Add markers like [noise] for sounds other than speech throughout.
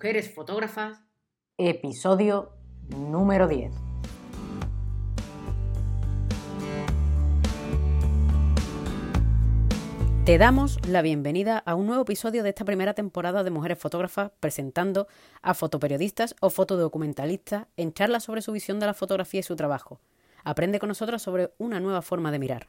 Mujeres Fotógrafas. Episodio número 10. Te damos la bienvenida a un nuevo episodio de esta primera temporada de Mujeres Fotógrafas presentando a fotoperiodistas o fotodocumentalistas en charlas sobre su visión de la fotografía y su trabajo. Aprende con nosotros sobre una nueva forma de mirar.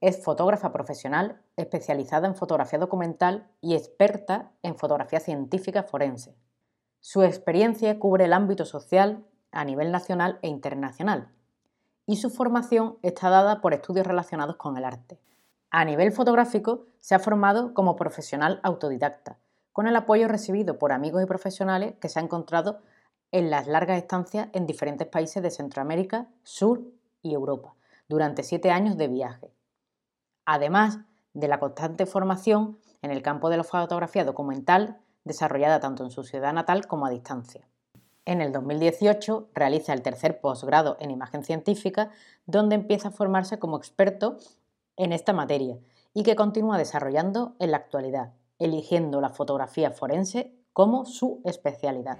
es fotógrafa profesional especializada en fotografía documental y experta en fotografía científica forense. Su experiencia cubre el ámbito social a nivel nacional e internacional y su formación está dada por estudios relacionados con el arte. A nivel fotográfico se ha formado como profesional autodidacta, con el apoyo recibido por amigos y profesionales que se ha encontrado en las largas estancias en diferentes países de Centroamérica, Sur y Europa, durante siete años de viaje, además de la constante formación en el campo de la fotografía documental desarrollada tanto en su ciudad natal como a distancia. En el 2018 realiza el tercer posgrado en imagen científica, donde empieza a formarse como experto en esta materia y que continúa desarrollando en la actualidad, eligiendo la fotografía forense como su especialidad.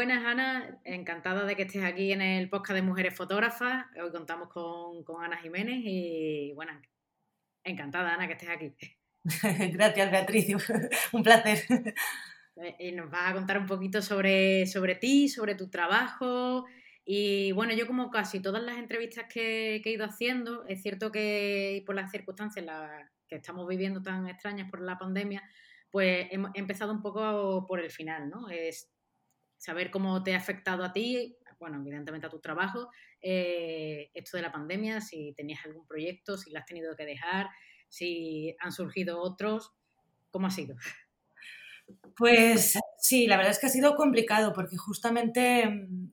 Buenas, Ana. Encantada de que estés aquí en el podcast de Mujeres Fotógrafas. Hoy contamos con, Ana Jiménez y, bueno, encantada, Ana, que estés aquí. [laughs] Gracias, Beatriz. [laughs] Un placer. Eh, y nos vas a contar un poquito sobre, sobre ti, sobre tu trabajo. Y bueno, yo como casi todas las entrevistas que, he ido haciendo, es cierto que por las circunstancias que estamos viviendo tan extrañas por la pandemia, pues he empezado un poco por el final, ¿no? Es saber cómo te ha afectado a ti, bueno, evidentemente a tu trabajo, eh, esto de la pandemia, si tenías algún proyecto, si lo has tenido que dejar, si han surgido otros, ¿cómo ha sido? Pues sí, la verdad es que ha sido complicado porque justamente mm,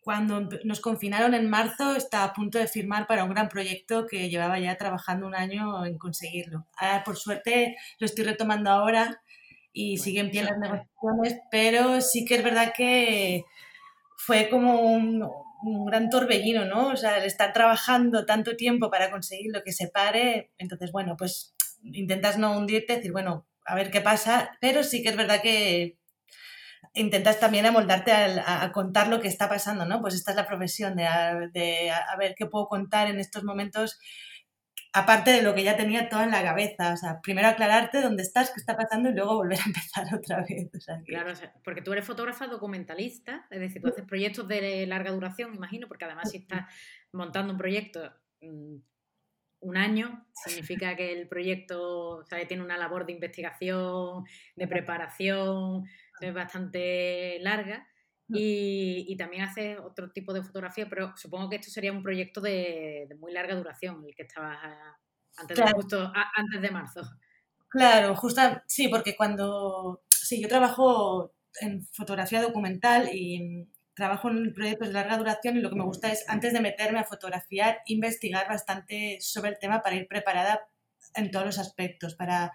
cuando nos confinaron en marzo estaba a punto de firmar para un gran proyecto que llevaba ya trabajando un año en conseguirlo. Ahora, por suerte, lo estoy retomando ahora y siguen bien las negociaciones, pero sí que es verdad que fue como un, gran torbellino, ¿no? O sea, el estar trabajando tanto tiempo para conseguir lo que se pare, entonces, bueno, pues intentas no hundirte, decir, bueno, a ver qué pasa, pero sí que es verdad que intentas también amoldarte a, a, contar lo que está pasando, ¿no? Pues esta es la profesión de, de a ver qué puedo contar en estos momentos aparte de lo que ya tenía todo en la cabeza. O sea, primero aclararte dónde estás, qué está pasando y luego volver a empezar [laughs] otra vez. Claro, porque tú eres fotógrafa documentalista, es decir, tú haces proyectos de larga duración, imagino, porque además si estás montando un proyecto mm, un año, significa que el proyecto tiene una labor de investigación, de preparación, es bastante larga. Y, también haces otro tipo de fotografía, pero supongo que esto sería un proyecto de, muy larga duración, el que estabas antes, de, justo, antes de marzo. Claro, justo, sí, porque cuando, sí, yo trabajo en fotografía documental y trabajo en proyectos de larga duración y lo que me gusta es, antes de meterme a fotografiar, investigar bastante sobre el tema para ir preparada en todos los aspectos, para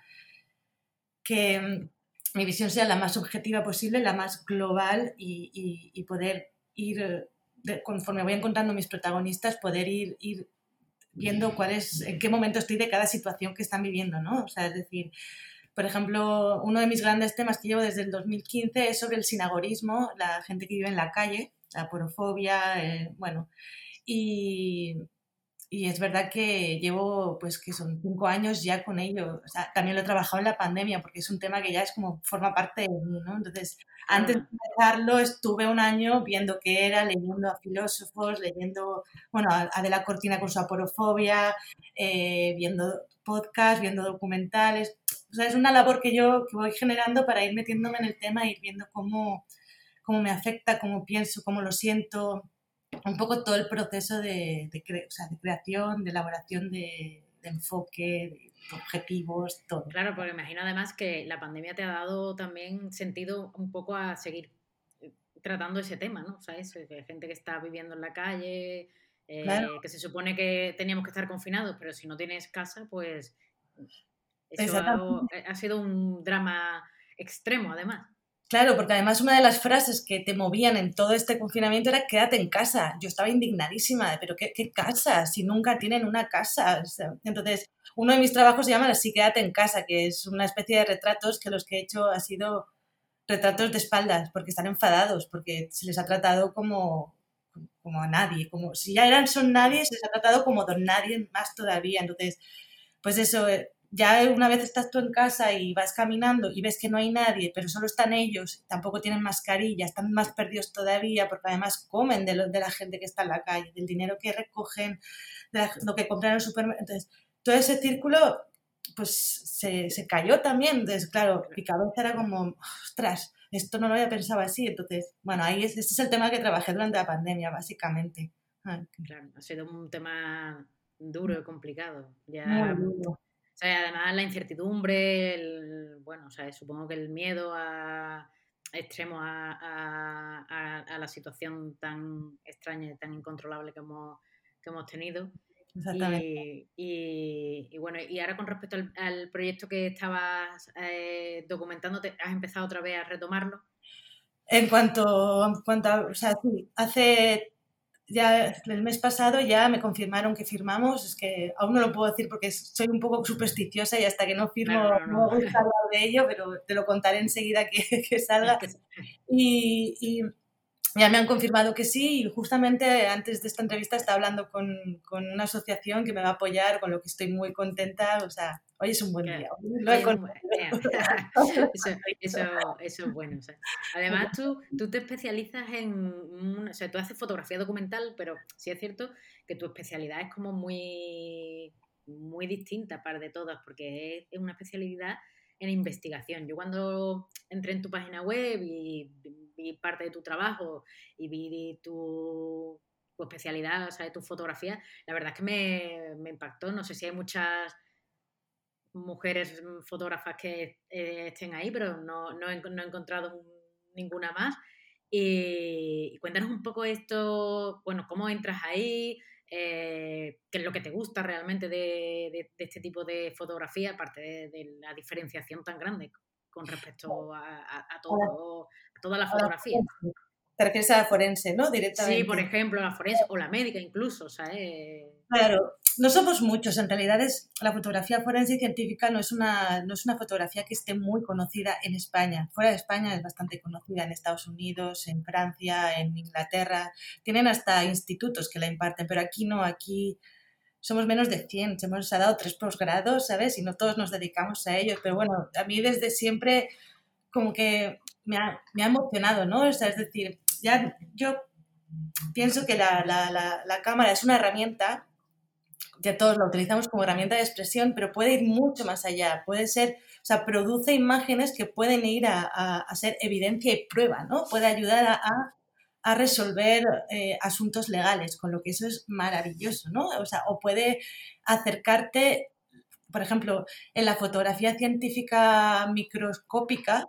que mi visión sea la más objetiva posible, la más global y, poder ir, conforme voy encontrando mis protagonistas, poder ir, ir viendo cuál es, en qué momento estoy de cada situación que están viviendo, ¿no? O sea, es decir, por ejemplo, uno de mis grandes temas que llevo desde el 2015 es sobre el sinagorismo, la gente que vive en la calle, la porofobia, eh, bueno, y, y es verdad que llevo, pues que son cinco años ya con ello. O sea, también lo he trabajado en la pandemia porque es un tema que ya es como forma parte de mí, ¿no? Entonces, antes de empezarlo, estuve un año viendo qué era, leyendo a filósofos, leyendo, bueno, a Adela Cortina con su aporofobia, eh, viendo podcasts, viendo documentales. O sea, es una labor que yo que voy generando para ir metiéndome en el tema, ir viendo cómo, cómo me afecta, cómo pienso, cómo lo siento un poco todo el proceso de, de, creación, de elaboración de, de enfoque, de objetivos, todo. Claro, porque imagino además que la pandemia te ha dado también sentido un poco a seguir eh, tratando ese tema, ¿no? O sea, eso, que hay gente que está viviendo en la calle, eh, que se supone que teníamos que estar confinados, pero si no tienes casa, pues eso ha, sido un drama extremo, además. Claro, porque además una de las frases que te movían en todo este confinamiento era quédate en casa. Yo estaba indignadísima, de, pero ¿qué, casa? Si nunca tienen una casa. entonces, uno de mis trabajos se llama así, quédate en casa, que es una especie de retratos que los que he hecho ha sido retratos de espaldas, porque están enfadados, porque se les ha tratado como, como a nadie, como si ya eran son nadie, se les ha tratado como don nadie más todavía. Entonces, pues eso, eh, ya una vez estás tú en casa y vas caminando y ves que no hay nadie, pero solo están ellos, tampoco tienen mascarilla, están más perdidos todavía porque además comen de, lo, de la gente que está en la calle, del dinero que recogen, de lo que compran en el supermercado. Entonces, todo ese círculo pues se, se cayó también. Entonces, claro, mi cabeza era como, ostras, esto no lo había pensado así. Entonces, bueno, ahí es, este es el tema que trabajé durante la pandemia, básicamente. Claro, ha sido un tema duro y complicado. Ya, o sea, además la incertidumbre, el, bueno, o sea, supongo que el miedo a, extremo a, a, la situación tan extraña y tan incontrolable que hemos, que hemos tenido. Exactamente. Y, y, bueno, y ahora con respecto al, proyecto que estabas eh, documentando, ¿has empezado otra vez a retomarlo? En cuanto, en cuanto a, o sea, sí, hace ya el mes pasado ya me confirmaron que firmamos, es que aún no lo puedo decir porque soy un poco supersticiosa y hasta que no firmo no, me gusta hablar de ello, pero te lo contaré enseguida que, [laughs] que salga. [laughs] Y, y, ya me han confirmado que sí y justamente antes de esta entrevista estaba hablando con, con, una asociación que me va a apoyar, con lo que estoy muy contenta, o sea, hoy es un buen día. eso, eso, es bueno. además, tú, tú te especializas en, o sea, tú haces fotografía documental, pero sí es cierto que tu especialidad es como muy, muy distinta para de todas, porque es, es una especialidad en investigación. Yo cuando entré en tu página web y vi parte de tu trabajo y vi tu, especialidad, o sea, de tu fotografía, la verdad es que me, impactó. No sé si hay muchas mujeres fotógrafas que eh, estén ahí, pero no, no, he, encontrado ninguna más. Y, cuéntanos un poco esto, bueno, cómo entras ahí, eh, qué es lo que te gusta realmente de, este tipo de fotografía, aparte de, la diferenciación tan grande con respecto a, todo, toda la fotografía. Te refieres a la forense, ¿no? Directamente. Sí, por ejemplo, la forense o la médica incluso, Claro, no somos muchos. En realidad es la fotografía forense y científica no es, una, no es una fotografía que esté muy conocida en España. Fuera de España es bastante conocida en Estados Unidos, en Francia, en Inglaterra. Tienen hasta institutos que la imparten, pero aquí no, aquí somos menos de 100, se hemos dado tres posgrados, ¿sabes? Y no todos nos dedicamos a ellos, pero bueno, a mí desde siempre como que me ha, me ha emocionado, ¿no? Es decir, ya yo pienso que la, la, la, cámara es una herramienta, ya todos la utilizamos como herramienta de expresión, pero puede ir mucho más allá, puede ser, o sea, produce imágenes que pueden ir a, a, ser evidencia y prueba, ¿no? Puede ayudar a, a resolver eh, asuntos legales, con lo que eso es maravilloso, ¿no? O sea, o puede acercarte, por ejemplo, en la fotografía científica microscópica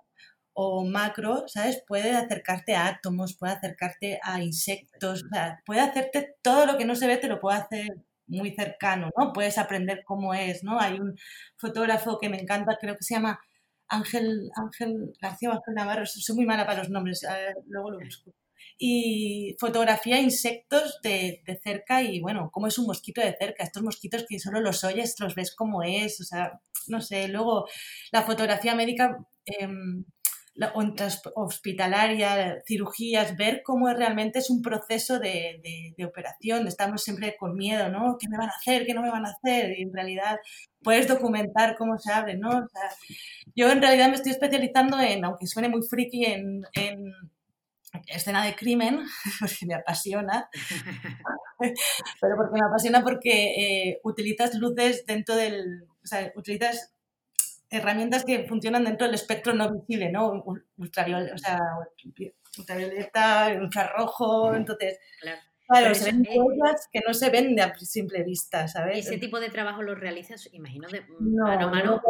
o macro, ¿sabes? Puede acercarte a átomos, puede acercarte a insectos, o sea, puede hacerte todo lo que no se ve, te lo puede hacer muy cercano, ¿no? Puedes aprender cómo es, ¿no? Hay un fotógrafo que me encanta, creo que se llama Ángel, Ángel García Ángel Navarro, soy muy mala para los nombres, luego lo busco y fotografía insectos de, de, cerca y bueno, cómo es un mosquito de cerca, estos mosquitos que solo los oyes, los ves cómo es, o sea, no sé, luego la fotografía médica eh, la, hospitalaria, cirugías, ver cómo realmente es un proceso de, de, de, operación, estamos siempre con miedo, ¿no? ¿Qué me van a hacer? ¿Qué no me van a hacer? Y en realidad puedes documentar cómo se abre, ¿no? O sea, yo en realidad me estoy especializando en, aunque suene muy friki, en, en escena de crimen, [laughs] porque me apasiona, [laughs] pero porque me apasiona porque eh, utilizas luces dentro del, o sea, utilizas herramientas que funcionan dentro del espectro no visible, ¿no? Ultravioleta, o sea, ultravioleta, infrarrojo, entonces... Claro, se ven cosas que no se ven de a simple vista, ¿sabes? ¿Ese tipo de trabajo lo realizas, imagino, de mano a mano?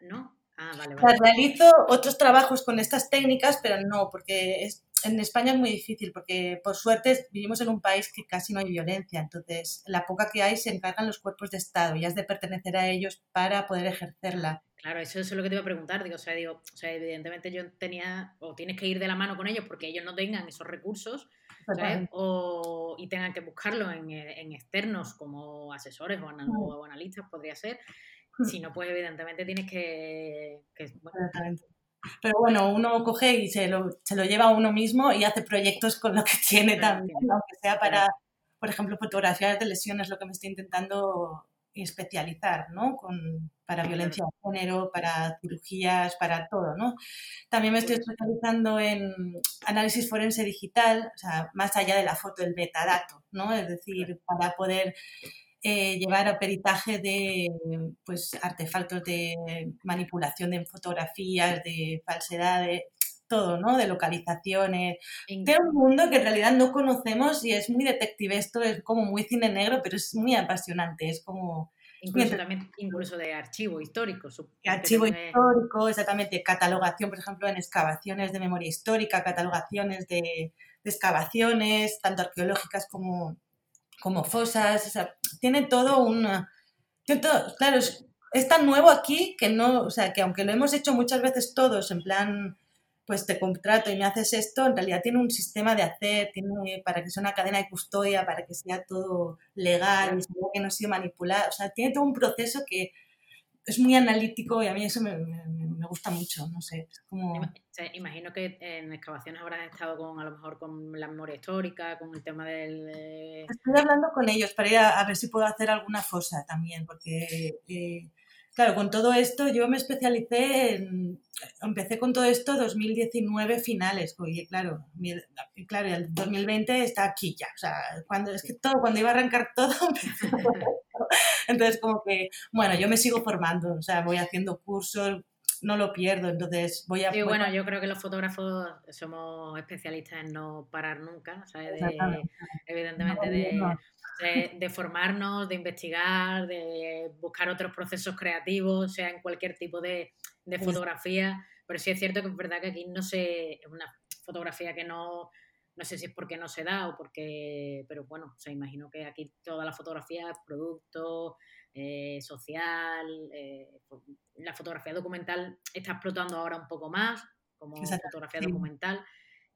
¿No? Ah, vale, vale. realizo otros trabajos con estas técnicas, pero no, porque es, en España es muy difícil, porque por suerte vivimos en un país que casi no hay violencia, entonces la poca que hay se encargan los cuerpos de Estado y has de pertenecer a ellos para poder ejercerla. Claro, eso, es lo que te iba a preguntar. Digo, o sea, digo, o sea, evidentemente yo tenía, o tienes que ir de la mano con ellos porque ellos no tengan esos recursos, O, y tengan que buscarlo en, en externos como asesores o, o analistas, podría ser. Si no, pues evidentemente tienes que... Pero bueno, uno coge y se lo, se lo lleva a uno mismo y hace proyectos con lo que [laughs] tiene también, aunque sea para, por ejemplo, fotografías de lesiones, lo que me estoy intentando especializar, ¿no? Con, para violencia de género, para cirugías, para todo, ¿no? También me estoy especializando en análisis forense digital, o sea, más allá de la foto, el metadato, ¿no? Es decir, para poder eh, llevar a peritaje de pues, artefactos de manipulación de fotografías, de falsedades, todo, ¿no? De localizaciones. De un mundo que en realidad no conocemos y es muy detective. Esto es como muy cine negro, pero es muy apasionante. Es como. Incluso, también, incluso de archivo histórico. Archivo histórico, exactamente. Catalogación, por ejemplo, en excavaciones de memoria histórica, catalogaciones de, de excavaciones, tanto arqueológicas como, como fosas, o sea, tiene todo una... claro, es, tan nuevo aquí que no, o sea, que aunque lo hemos hecho muchas veces todos en plan, pues te contrato y me haces esto, en realidad tiene un sistema de hacer, tiene para que sea una cadena de custodia, para que sea todo legal, que no sea manipulado, o sea, tiene todo un proceso que es muy analítico y a mí eso me, me, gusta mucho, no sé. como... Imagino que en excavaciones habrás estado con, a lo mejor, con la memoria histórica, con el tema del... Estoy hablando con ellos para ir a, ver si puedo hacer alguna fosa también, porque, eh, claro, con todo esto yo me especialicé en... Empecé con todo esto 2019 finales, porque claro, claro, el 2020 está aquí ya, o sea, cuando, es que todo, cuando iba a arrancar todo, [laughs] Entonces, como que, bueno, yo me sigo formando, o sea, voy haciendo cursos, no lo pierdo, entonces voy a... Sí, bueno, yo creo que los fotógrafos somos especialistas en no parar nunca, ¿sabes? evidentemente de, de, formarnos, de investigar, de buscar otros procesos creativos, sea en cualquier tipo de, de fotografía, pero sí es cierto que es verdad que aquí no se... es una fotografía que no no sé si es porque no se da o porque, pero bueno, se imagino que aquí toda la fotografía es producto, eh, social, eh, la fotografía documental está explotando ahora un poco más como fotografía documental.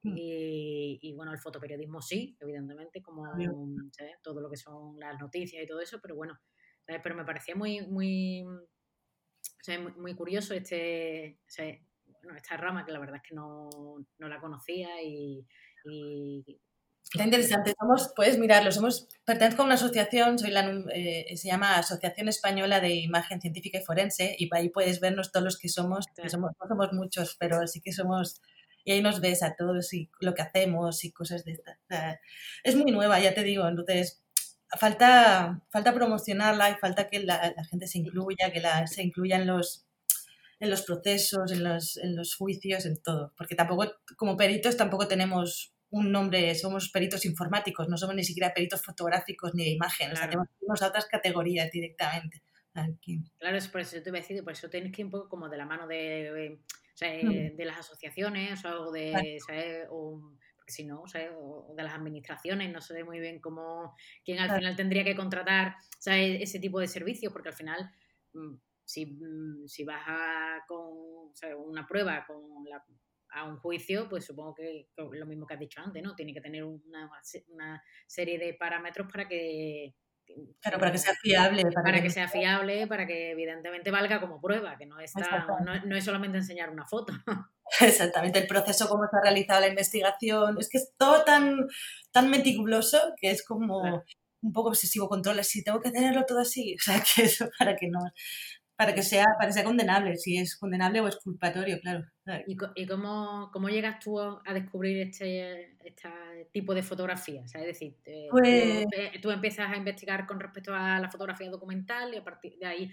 Mm. Y, bueno, el fotoperiodismo sí, evidentemente, como todo lo que son las noticias y todo eso, pero bueno, pero me parecía muy, muy, muy, curioso este, esta rama que la verdad es que no, no la conocía y, y Está interesante. Somos, puedes mirarlo. Somos, pertenezco a una asociación, soy la, eh, se llama Asociación Española de Imagen Científica y Forense, y ahí puedes vernos todos los que somos, que somos, no somos muchos, pero sí que somos, y ahí nos ves a todos y lo que hacemos y cosas de estas. es muy nueva, ya te digo, entonces falta, falta promocionarla y falta que la, gente se incluya, que la, se incluya en los, en los procesos, en los, en los juicios, en todo. Porque tampoco, como peritos, tampoco tenemos un nombre, somos peritos informáticos, no somos ni siquiera peritos fotográficos ni de imagen, tenemos otras categorías directamente. Claro, es por eso te iba a decir, por eso tienes que ir un poco como de la mano de, mm. de las asociaciones o de, porque si no, o de las administraciones, no sé muy bien cómo, quién al final tendría que contratar ese tipo de servicios, porque al final mm, si, mm, si vas a, con una prueba con a un juicio, pues supongo que, lo mismo que has dicho antes, ¿no? Tiene que tener una, una serie de parámetros para que... Claro, para que sea fiable. Para, que, sea fiable, para que evidentemente valga como prueba, que no, está, no, es solamente enseñar una foto. [laughs] Exactamente, el proceso, cómo se ha realizado la investigación, es que es todo tan, tan meticuloso que es como un poco obsesivo control, si tengo que tenerlo todo así, [laughs] o sea, que eso para que no, para que sea, para que sea condenable, si es condenable o es culpatorio, claro. ¿Y, y cómo, cómo, llegas tú a descubrir este, este tipo de fotografía? es decir, pues tú, empiezas a investigar con respecto a la fotografía documental y a partir de ahí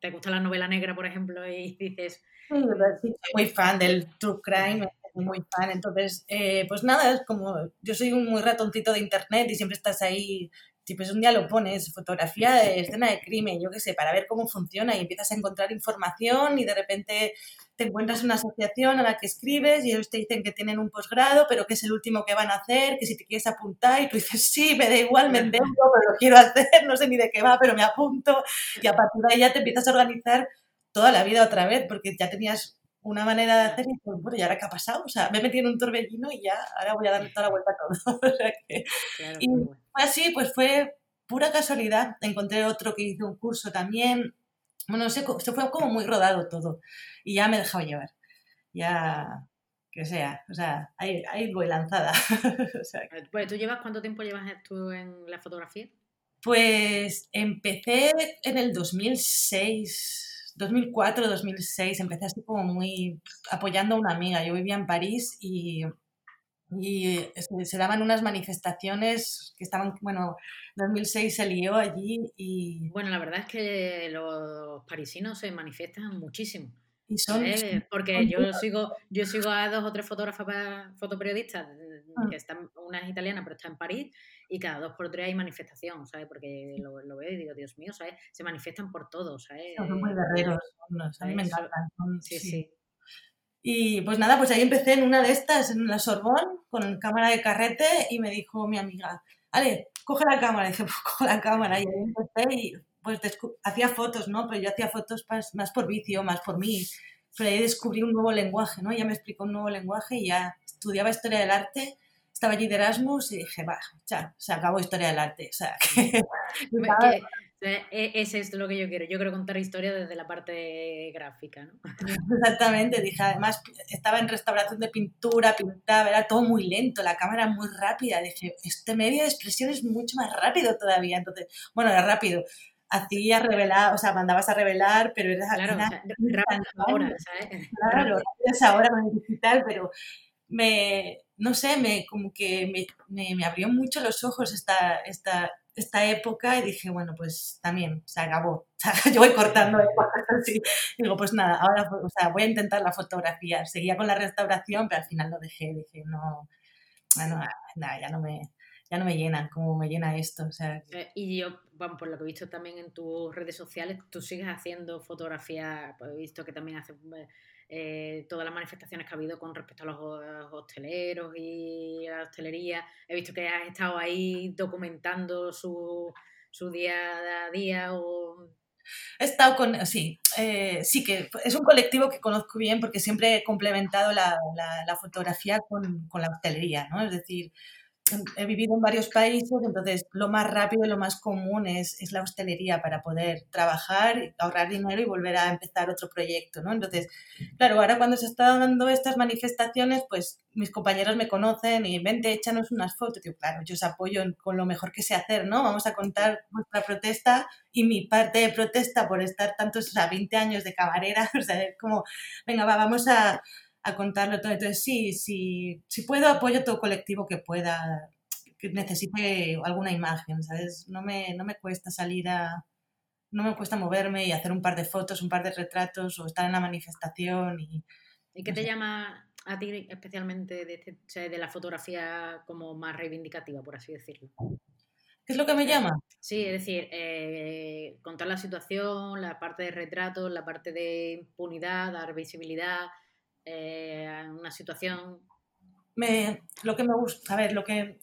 te gusta la novela negra, por ejemplo, y [laughs] dices... Sí, soy muy fan del true crime, muy fan. Entonces, eh, pues nada, es como yo soy un muy ratoncito de internet y siempre estás ahí si pues un día lo pones, fotografía de [laughs] escena de crimen, yo qué sé, para ver cómo funciona y empiezas a encontrar información y de repente te encuentras una asociación a la que escribes y ellos te dicen que tienen un posgrado, pero que es el último que van a hacer, que si te quieres apuntar y tú dices, sí, me da igual, me endeudo, pero lo quiero hacer, no sé ni de qué va, pero me apunto y a partir de ahí ya te empiezas a organizar toda la vida otra vez porque ya tenías una manera de hacer y pues, bueno, ¿y ahora qué ha pasado? O sea, me he metido en un torbellino y ya, ahora voy a darle toda la vuelta a todo. [laughs] o sea que, y así, pues fue pura casualidad. Encontré otro que hizo un curso también. Bueno, no sé, se fue como muy rodado todo y ya me he dejado llevar. Ya, que sea, o sea, ahí, ahí voy lanzada. [laughs] o sea, pues, ¿tú llevas cuánto tiempo llevas tú en la fotografía? Pues empecé en el 2006 2004, 2006, empecé así como muy apoyando a una amiga. Yo vivía en París y, y se, daban unas manifestaciones que estaban, bueno, 2006 se lió allí y... Bueno, la verdad es que los parisinos se manifiestan muchísimo. Y son, porque yo sigo, yo sigo a dos o tres fotógrafas, fotoperiodistas, ah. que están, una es italiana pero está en París, y cada dos por tres hay manifestación, ¿sabes? Porque lo, lo veo y digo, Dios mío, ¿sabes? Se manifiestan por todo, ¿sabes? Son muy guerreros, a mí me encantan. sí, sí, Y pues nada, pues ahí empecé en una de estas, en la Sorbón, con cámara de carrete, y me dijo mi amiga, Ale, coge la cámara. Y dije, [laughs] pues cojo la cámara. Y ahí empecé y pues hacía fotos, ¿no? Pero yo hacía fotos más por vicio, más por mí. Pero ahí descubrí un nuevo lenguaje, ¿no? Ya me explicó un nuevo lenguaje y ya estudiaba historia del arte, estaba allí de Erasmus y dije, va, ya, se acabó historia del arte. O sea, [laughs] que, ese es lo que yo quiero. Yo quiero contar historia desde la parte gráfica, ¿no? [laughs] Exactamente. Dije, además, estaba en restauración de pintura, pintaba, era todo muy lento, la cámara muy rápida. Dije, este medio de expresión es mucho más rápido todavía. Entonces, bueno, era rápido hacías revelar, o sea, mandabas a revelar, pero era, claro, ahora, ¿sabes? Claro, es ahora con el digital, pero me, no sé, me, como que me, me, me, abrió mucho los ojos esta, esta, esta época y dije, bueno, pues también se acabó. [laughs] yo voy cortando [laughs] así. Digo, pues nada, ahora o sea, voy a intentar la fotografía. Seguía con la restauración, pero al final lo dejé. Dije, no, bueno, nada, ya no me, ya no me llenan como me llena esto. O sea. Eh, y yo, bueno, por lo que he visto también en tus redes sociales, tú sigues haciendo fotografía, pues he visto que también haces eh, todas las manifestaciones que ha habido con respecto a los hosteleros y la hostelería. He visto que has estado ahí documentando su, su día a día o... He estado con, sí, eh, sí que es un colectivo que conozco bien porque siempre he complementado la, la, la fotografía con, con, la hostelería, ¿no? Es decir, he vivido en varios países, entonces lo más rápido y lo más común es, es, la hostelería para poder trabajar, ahorrar dinero y volver a empezar otro proyecto, ¿no? Entonces, claro, ahora cuando se están dando estas manifestaciones, pues mis compañeros me conocen y vente, échanos unas fotos. Digo, claro, yo os apoyo con lo mejor que sé hacer, ¿no? Vamos a contar nuestra protesta y mi parte de protesta por estar tantos, o sea, 20 años de camarera, [laughs] o sea, es como, venga, va, vamos a, a contarlo todo. Entonces, sí, sí, si puedo, apoyo todo colectivo que pueda, que necesite alguna imagen, ¿sabes? No me, no me cuesta salir a... No me cuesta moverme y hacer un par de fotos, un par de retratos o estar en la manifestación. ¿Y, ¿Y qué te llama a ti especialmente de, este, de la fotografía como más reivindicativa, por así decirlo? ¿Qué es lo que me llama? Sí, es decir, eh, contar la situación, la parte de retratos, la parte de impunidad, dar visibilidad, eh, una situación. Me, lo que me gusta, a ver, lo que,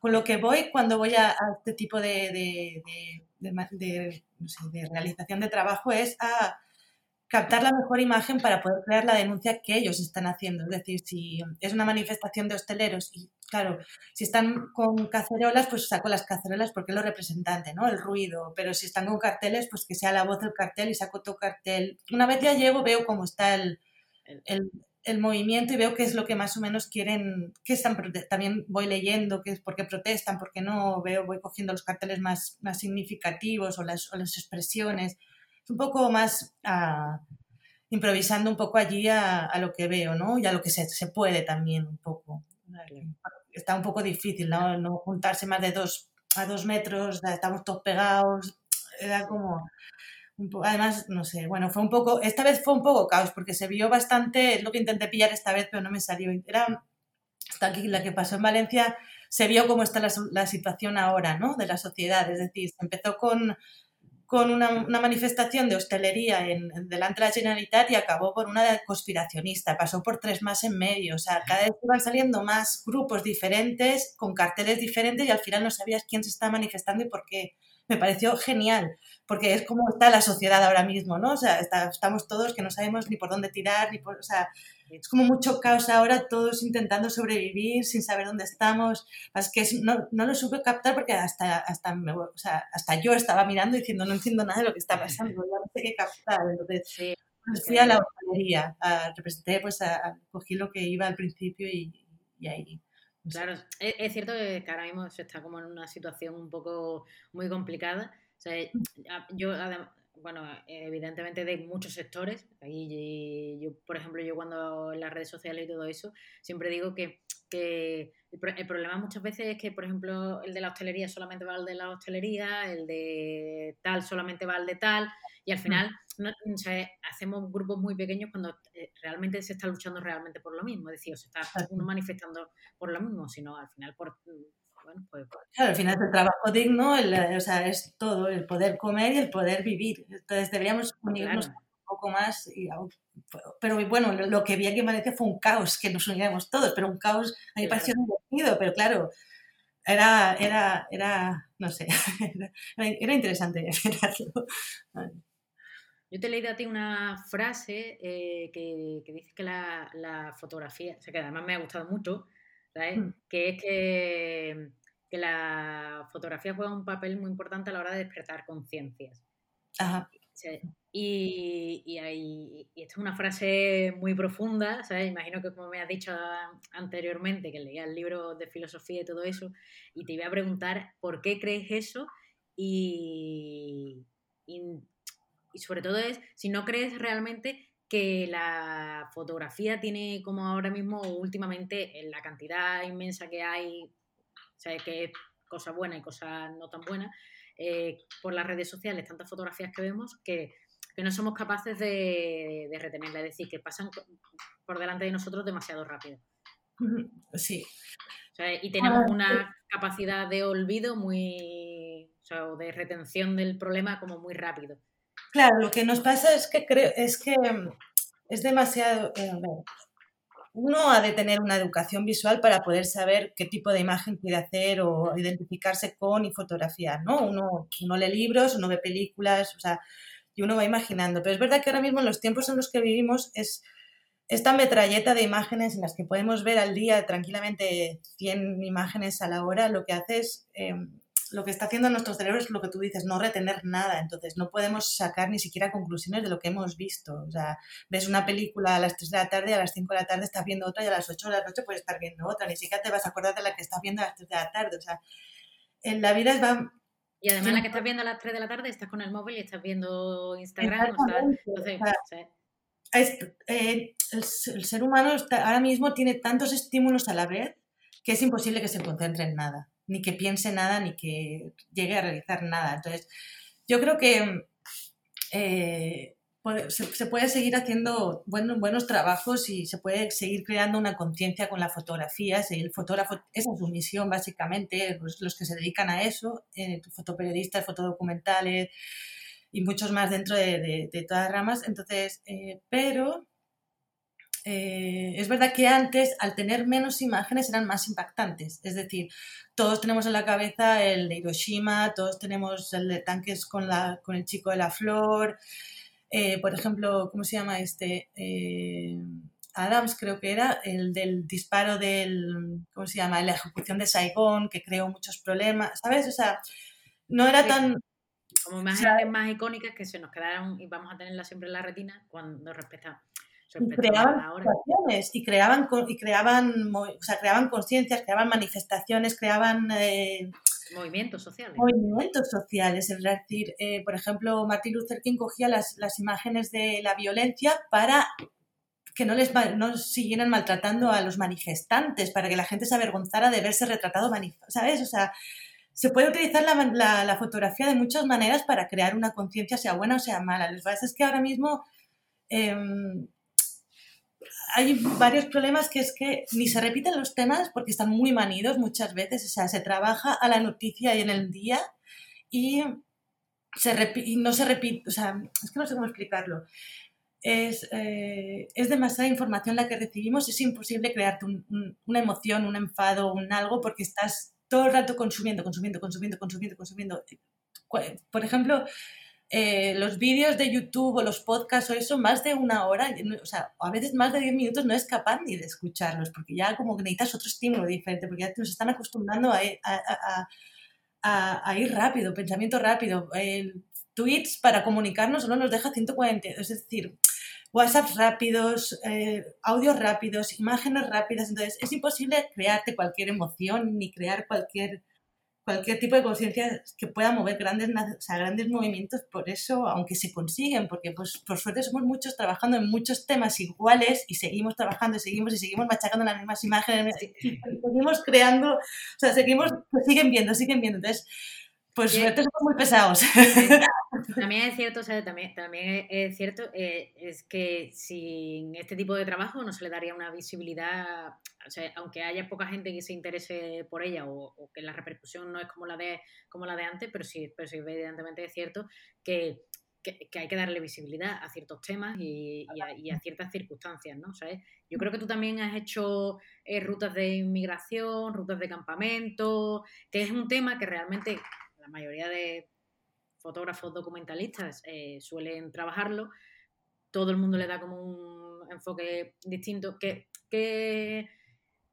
con lo que voy cuando voy a, este tipo de, de, de, de, realización de trabajo es a captar la mejor imagen para poder crear la denuncia que ellos están haciendo. Es decir, si es una manifestación de hosteleros y, claro, si están con cacerolas, pues saco las cacerolas porque es lo representante, ¿no? El ruido. Pero si están con carteles, pues que sea la voz del cartel y saco tu cartel. Una vez ya llego, veo cómo está el, el, el, movimiento y veo qué es lo que más o menos quieren, qué están, también voy leyendo, qué es, por qué protestan, por qué no, veo, voy cogiendo los carteles más, más significativos o las, o las expresiones, es un poco más ah, improvisando un poco allí a, a, lo que veo, ¿no? Y a lo que se, se puede también un poco. Está un poco difícil, ¿no? No juntarse más de dos, a dos metros, estamos todos pegados, era como además, no sé, bueno, fue un poco, esta vez fue un poco caos porque se vio bastante, es lo que intenté pillar esta vez, pero no me salió. Era hasta aquí la que pasó en Valencia, se vio cómo está la, la situación ahora, ¿no? De la sociedad, es decir, se empezó con con una, una, manifestación de hostelería en, delante de la Generalitat y acabó por una conspiracionista. Pasó por tres más en medio. O sea, cada vez iban saliendo más grupos diferentes, con carteles diferentes y al final no sabías quién se está manifestando y por qué. Me pareció genial, porque es como está la sociedad ahora mismo, ¿no? O sea, estamos todos que no sabemos ni por dónde tirar, ni por... O sea, es como mucho caos ahora, todos intentando sobrevivir sin saber dónde estamos. Es que no, no, lo supe captar porque hasta, hasta, o sea, hasta yo estaba mirando diciendo no entiendo nada de lo que está pasando, ya no sé qué captar. Entonces, pues fui a la hostelería, representé, pues a, cogí lo que iba al principio y, y ahí. Claro, es, cierto que ahora mismo se está como en una situación un poco muy complicada. O sea, yo además bueno, evidentemente de muchos sectores. Ahí yo, por ejemplo, yo cuando en las redes sociales y todo eso, siempre digo que, que el, problema muchas veces es que, por ejemplo, el de la hostelería solamente va al de la hostelería, el de tal solamente va al de tal, y al mm. final no, hacemos grupos muy pequeños cuando eh, realmente se está luchando realmente por lo mismo, es decir, o se está uno manifestando por lo mismo, sino al final por pues, claro, al final es el trabajo digno, o sea, es todo, el poder comer y el poder vivir. Entonces deberíamos unirnos un poco más. pero bueno, lo, que vi aquí en Valencia fue un caos, que nos uniéramos todos, pero un caos, a mí me pareció divertido, pero claro, era, era, era no sé, [laughs] era, interesante [laughs] Yo te he leído a ti una frase eh, que, que, dice que la, la, fotografía, o sea, que además me ha gustado mucho, Mm. Que es que, la fotografía juega un papel muy importante a la hora de despertar conciencias. Y, y, esta es una frase muy profunda, ¿sabes? Imagino que como me has dicho anteriormente, que leía el libro de filosofía y todo eso, y te iba a preguntar por qué crees eso y, y sobre todo es si no crees realmente que la fotografía tiene como ahora mismo últimamente en la cantidad inmensa que hay, o sea, que es cosa buena y cosas no tan buenas, eh, por las redes sociales, tantas fotografías que vemos que, no somos capaces de, de retenerla, es decir, que pasan por delante de nosotros demasiado rápido. Sí. y tenemos una capacidad de olvido muy, o sea, de retención del problema como muy rápido. Claro, lo que nos pasa es que creo, es que mm, es demasiado. Eh, uno ha de tener una educación visual para poder saber qué tipo de imagen quiere hacer o identificarse con y fotografiar, ¿no? Uno, uno lee libros, uno ve películas, o sea, y uno va imaginando. Pero es verdad que ahora mismo en los tiempos en los que vivimos es esta metralleta de imágenes en las que podemos ver al día tranquilamente 100 imágenes a la hora, lo que hace es em, lo que está haciendo nuestro cerebro es lo que tú dices, no retener nada. Entonces, no podemos sacar ni siquiera conclusiones de lo que hemos visto. O sea, ves una película a las 3 de la tarde, a las 5 de la tarde estás viendo otra y a las 8 de la noche puedes estar viendo otra. Ni siquiera te vas a acordar de la que estás viendo a las 3 de la tarde. O sea, en la vida es va... Y además la que estás viendo a las 3 de la tarde estás con el móvil y estás viendo Instagram. entonces, eh, el, ser humano ahora mismo tiene tantos estímulos a la vez que es imposible que se concentre en nada ni que piense nada, ni que llegue a realizar nada. Entonces, yo creo que eh, se, puede seguir haciendo buenos trabajos y se puede seguir creando una conciencia con la fotografía. El fotógrafo, esa es su misión básicamente, los, que se dedican a eso, eh, fotoperiodistas, fotodocumentales y muchos más dentro de, todas ramas. Entonces, eh, pero eh, es verdad que antes, al tener menos imágenes, eran más impactantes. Es decir, todos tenemos en la cabeza el de Hiroshima, todos tenemos el de tanques con, la, con el chico de la flor. Eh, por ejemplo, ¿cómo se llama este? Eh, Adams creo que era, el del disparo del, ¿cómo se llama? La ejecución de Saigón, que creó muchos problemas, ¿sabes? O sea, no era tan... Como imágenes más icónicas que se nos quedaron y vamos a tenerlas siempre en la retina cuando respetamos y creaban y creaban y creaban o sea, creaban conciencias creaban manifestaciones creaban eh, movimientos sociales. movimientos sociales. Es decir eh, por ejemplo Martin Luther King cogía las, las, imágenes de la violencia para que no les no siguieran maltratando a los manifestantes para que la gente se avergonzara de verse retratado sabes o sea se puede utilizar la, fotografía de muchas maneras para crear una conciencia, sea buena o sea mala. Lo que pasa es que ahora mismo em, hay varios problemas que es que ni se repiten los temas porque están muy manidos muchas veces, o sea, se trabaja a la noticia y en el día y, se no se repite, o sea, es que no sé cómo explicarlo. Es, eh, es, demasiada información la que recibimos, es imposible crearte una emoción, un enfado, un algo, porque estás todo el rato consumiendo, consumiendo, consumiendo, consumiendo, consumiendo. Por ejemplo, eh, los vídeos de YouTube o los podcasts o eso, más de una hora, o sea, a veces más de 10 minutos no es capaz ni de escucharlos, porque ya como que necesitas otro estímulo diferente, porque ya nos están acostumbrando a, ir rápido, pensamiento rápido. El tweets para comunicarnos solo nos deja 140, es decir, WhatsApp rápidos, eh, audios rápidos, imágenes rápidas. Entonces, es imposible crearte cualquier emoción ni crear cualquier, cualquier tipo de conciencia que pueda mover grandes, grandes movimientos. Por eso, aunque se consiguen, porque pues, por suerte somos muchos trabajando en muchos temas iguales y seguimos trabajando y seguimos y seguimos machacando las mismas imágenes, y seguimos creando, o sea, seguimos, pues, siguen viendo, siguen viendo. Entonces, pues suerte somos muy pesados. [laughs] También es cierto, o sea, también, también es cierto, eh, es que sin este tipo de trabajo no se le daría una visibilidad, o sea, aunque haya poca gente que se interese por ella o, que la repercusión no es como la de, como la de antes, pero sí, pero sí evidentemente es cierto que, que, hay que darle visibilidad a ciertos temas y, a, ciertas circunstancias, ¿no? ¿Sabes? Yo creo que tú también has hecho eh, rutas de inmigración, rutas de campamento, que es un tema que realmente la mayoría de fotógrafos documentalistas eh, suelen trabajarlo, todo el mundo le da como un enfoque distinto. ¿Qué, qué,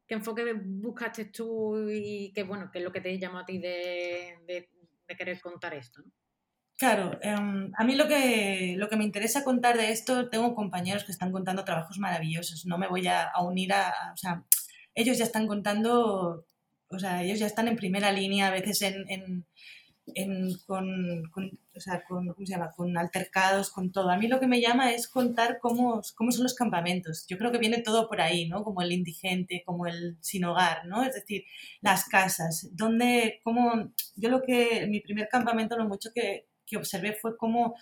enfoque buscaste tú y qué, bueno, qué es lo que te llamó a ti de, querer contar esto? Claro, em, a mí lo que, lo que me interesa contar de esto, tengo compañeros que están contando trabajos maravillosos, no me voy a, unir a, o sea, ellos ya están contando, o sea, ellos ya están en primera línea a veces en con, o sea, con, ¿cómo se llama? con altercados, con todo. A mí lo que me llama es contar cómo, cómo son los campamentos. Yo creo que viene todo por ahí, ¿no? Como el indigente, como el sin hogar, ¿no? Es decir, las casas, donde, cómo, yo lo que, mi primer campamento, lo mucho que, que observé fue cómo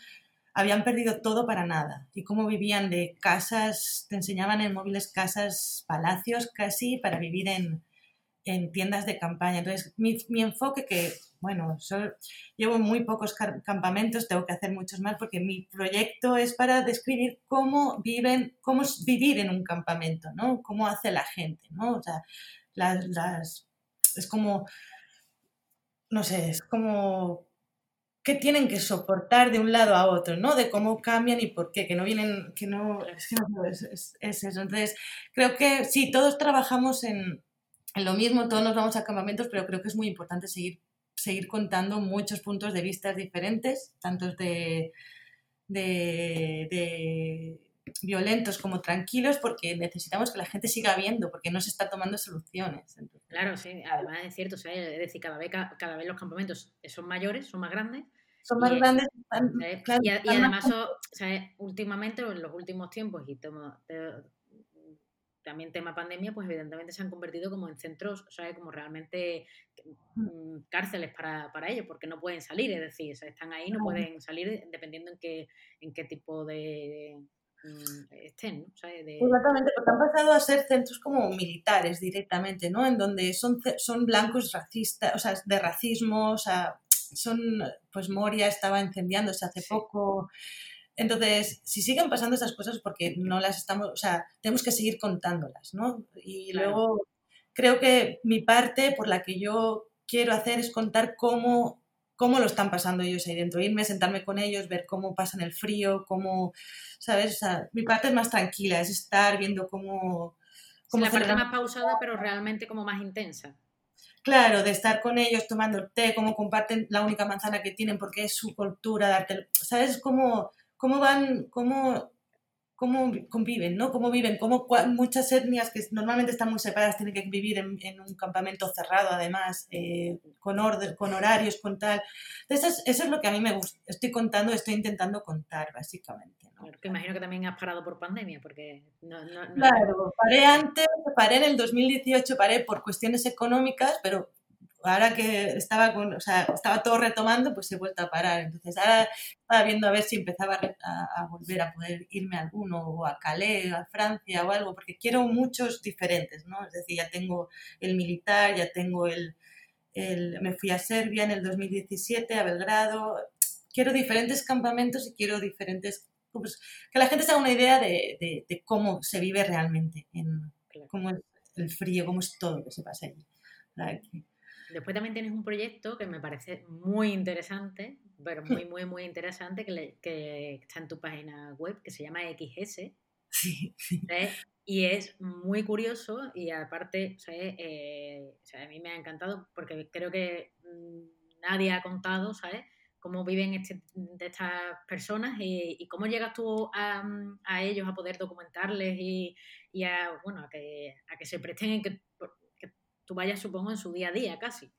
habían perdido todo para nada y cómo vivían de casas, te enseñaban en móviles casas, palacios casi, para vivir en, en tiendas de campaña. Entonces, mi enfoque que bueno, llevo muy pocos campamentos, tengo que hacer muchos más porque mi proyecto es para describir cómo viven, cómo es vivir en un campamento, ¿no? Cómo hace la gente, ¿no? O sea, las, es como, no sé, es como qué tienen que soportar de un lado a otro, ¿no? De cómo cambian y por qué, que no vienen, que no, es eso. Entonces, creo que sí, todos trabajamos en, en lo mismo, todos nos vamos a campamentos, pero creo que es muy importante seguir seguir contando muchos puntos de vista diferentes, tanto de, de, violentos como tranquilos, porque necesitamos que la gente siga viendo, porque no se está tomando soluciones. claro, sí, además es cierto, es decir, cada vez, cada vez los campamentos son mayores, son más grandes. Son más grandes. y, además, últimamente, en los últimos tiempos, y tomo, también tema pandemia, pues evidentemente se han convertido como en centros, ¿sabes? Como realmente mm, cárceles para, para, ellos, porque no pueden salir, es decir, están ahí, no pueden salir dependiendo en qué, en qué tipo de, mm, estén, ¿no? Exactamente, porque han pasado a ser centros como militares directamente, ¿no? En donde son, son blancos racistas, o sea, de racismo, o sea, son, pues Moria estaba incendiándose hace poco, entonces, si siguen pasando esas cosas, porque no las estamos, o sea, tenemos que seguir contándolas, ¿no? Y luego creo que mi parte por la que yo quiero hacer es contar cómo, cómo lo están pasando ellos ahí dentro, irme, sentarme con ellos, ver cómo pasan el frío, cómo, ¿sabes? O sea, mi parte es más tranquila, es estar viendo cómo... cómo la parte más pausada, pero realmente como más intensa. Claro, de estar con ellos tomando el té, cómo comparten la única manzana que tienen porque es su cultura, darte, ¿sabes? Como cómo van, cómo, cómo conviven, ¿no? Cómo viven, cómo muchas etnias que normalmente están muy separadas tienen que vivir en, un campamento cerrado, además, eh, con orden, con horarios, con tal. Entonces, eso es lo que a mí me gusta, estoy contando, estoy intentando contar, básicamente. ¿no? que imagino que también has parado por pandemia, porque no, no, Claro, paré antes, paré en el 2018, paré por cuestiones económicas, pero ahora que estaba, con, o sea, estaba todo retomando, pues he vuelto a parar. Entonces ahora estaba viendo a ver si empezaba a, volver a poder irme a alguno, o a Calais, a Francia o algo, porque quiero muchos diferentes, ¿no? Es decir, ya tengo el militar, ya tengo el, el me fui a Serbia en el 2017, a Belgrado. Quiero diferentes campamentos y quiero diferentes pues, que la gente se haga una idea de, de, cómo se vive realmente, en, cómo es el frío, cómo es todo lo que se pasa allí. Después también tienes un proyecto que me parece muy interesante, pero muy, [laughs] muy, muy interesante, que, que está en tu página web, que se llama XS. Sí. Y es muy curioso y aparte, eh, a mí me ha encantado porque creo que mm, nadie ha contado, ¿sabes? cómo viven este, de estas personas y, cómo llegas tú a, a, ellos a poder documentarles y, y a, bueno, a, que, a que se presten en que, tú vayas, supongo, en su día a día casi.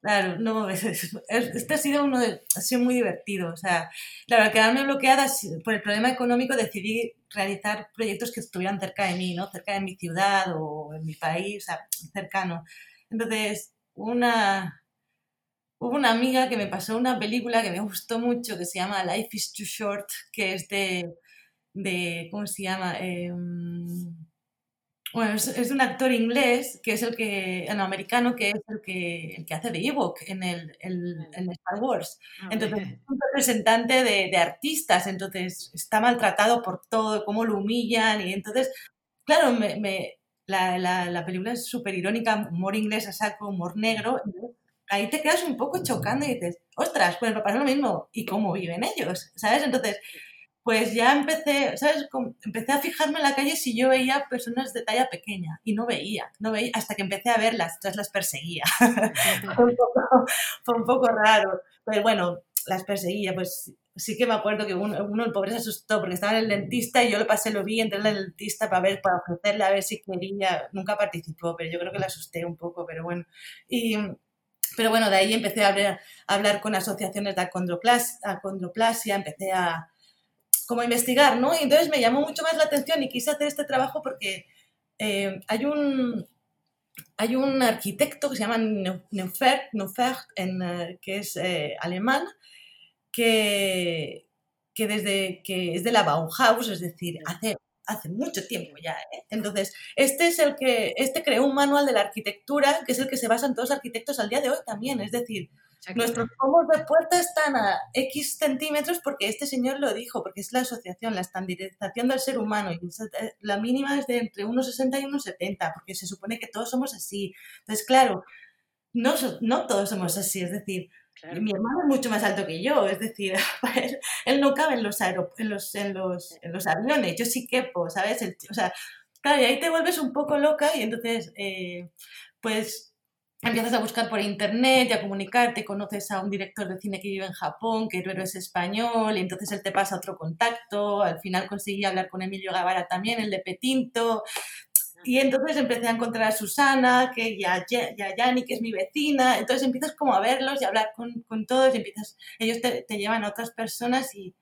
Claro, no, [laughs] este ha sido uno de, ha sido muy divertido. O sea, claro, al quedarme bloqueada por el problema económico decidí realizar proyectos que estuvieran cerca de mí, ¿no? Cerca de mi ciudad o en mi país, o sea, cercano. Entonces, una, Hubo una amiga que me pasó una película que me gustó mucho que se llama Life is Too Short, que es de, de ¿cómo se llama? Em, bueno, es, es, un actor inglés que es el que, no, americano, que es el que, el que hace de Ewok en, el, el, en Star Wars. Ah, entonces, es un representante de, de, artistas, entonces está maltratado por todo, cómo lo humillan, y entonces, claro, me, me la, la, la, película es súper irónica, humor inglés a saco, humor negro, ahí te quedas un poco chocando y dices, ostras, pues me pasa lo mismo. ¿Y cómo viven ellos? ¿Sabes? Entonces, pues ya empecé, ¿sabes? Empecé a fijarme en la calle si yo veía personas de talla pequeña y no veía, no veía, hasta que empecé a verlas, entonces las perseguía. [laughs] fue, un poco, fue, un poco, raro, pero bueno, las perseguía, pues sí que me acuerdo que uno, uno, el pobre se asustó porque estaba en el dentista y yo lo pasé, lo vi, entré en el dentista para ver, para ofrecerle a ver si quería, nunca participó, pero yo creo que le asusté un poco, pero bueno. Y, pero bueno, de ahí empecé a hablar, con asociaciones de acondroplasia, empecé a como investigar, ¿no? Y entonces me llamó mucho más la atención y quise hacer este trabajo porque eh, hay un hay un arquitecto que se llama Neufert, en, eh, que es eh, alemán, que, que, desde, que es de la Bauhaus, es decir, hace hace mucho tiempo ya. ¿eh? Entonces, este es el que, este creó un manual de la arquitectura, que es el que se basan todos los arquitectos al día de hoy también. Es decir, nuestros pomos de puerta están a X centímetros porque este señor lo dijo, porque es la asociación, la estandarización del ser humano. Y eh, la mínima es de entre 1,60 y 1,70, porque se supone que todos somos así. Entonces, claro, no, no todos somos así. Es decir, mi hermano es mucho más alto que yo, es decir, [laughs] él, no cabe en los, en, los, en, los, en los aviones, yo sí quepo, ¿sabes? o sea, claro, y ahí te vuelves un poco loca y entonces, eh, pues empiezas a buscar por internet y a comunicarte, conoces a un director de cine que vive en Japón, que es español, y entonces él te pasa otro contacto, al final conseguí hablar con Emilio Gavara también, el de Petinto, y entonces empecé a encontrar a Susana, que ya, ya Yani, que es mi vecina. Entonces empiezas como a verlos y a hablar con, con todos y empiezas, ellos te, te, llevan a otras personas y,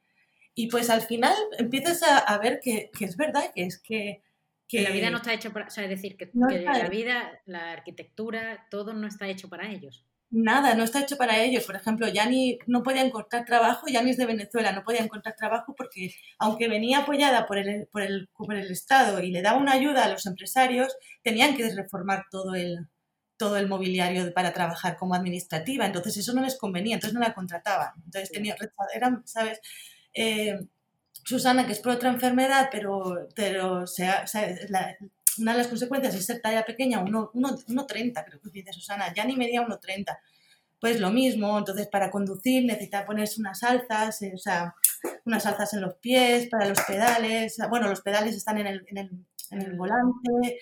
y pues al final empiezas a, a ver que, que, es verdad, que es que, que... la vida no está hecha para... O sea, es decir, que, que la vida, la arquitectura, todo no está hecho para ellos nada, no está hecho para ellos. Por ejemplo, Yani no podía encontrar trabajo, Yani es de Venezuela, no podía encontrar trabajo porque aunque venía apoyada por el, por el, por el Estado y le daba una ayuda a los empresarios, tenían que reformar todo el, todo el mobiliario para trabajar como administrativa, entonces eso no les convenía, entonces no la contrataban. Entonces tenía, eran, ¿sabes? Eh, Susana, que es por otra enfermedad, pero, pero se, la, una de las consecuencias es ser talla pequeña, 1,30, creo que dice Susana, ya ni medía 1,30. Pues lo mismo, entonces para conducir necesita ponerse unas alzas, eh, o sea, unas alzas en los pies, para los pedales, bueno, los pedales están en el, en el, en el volante.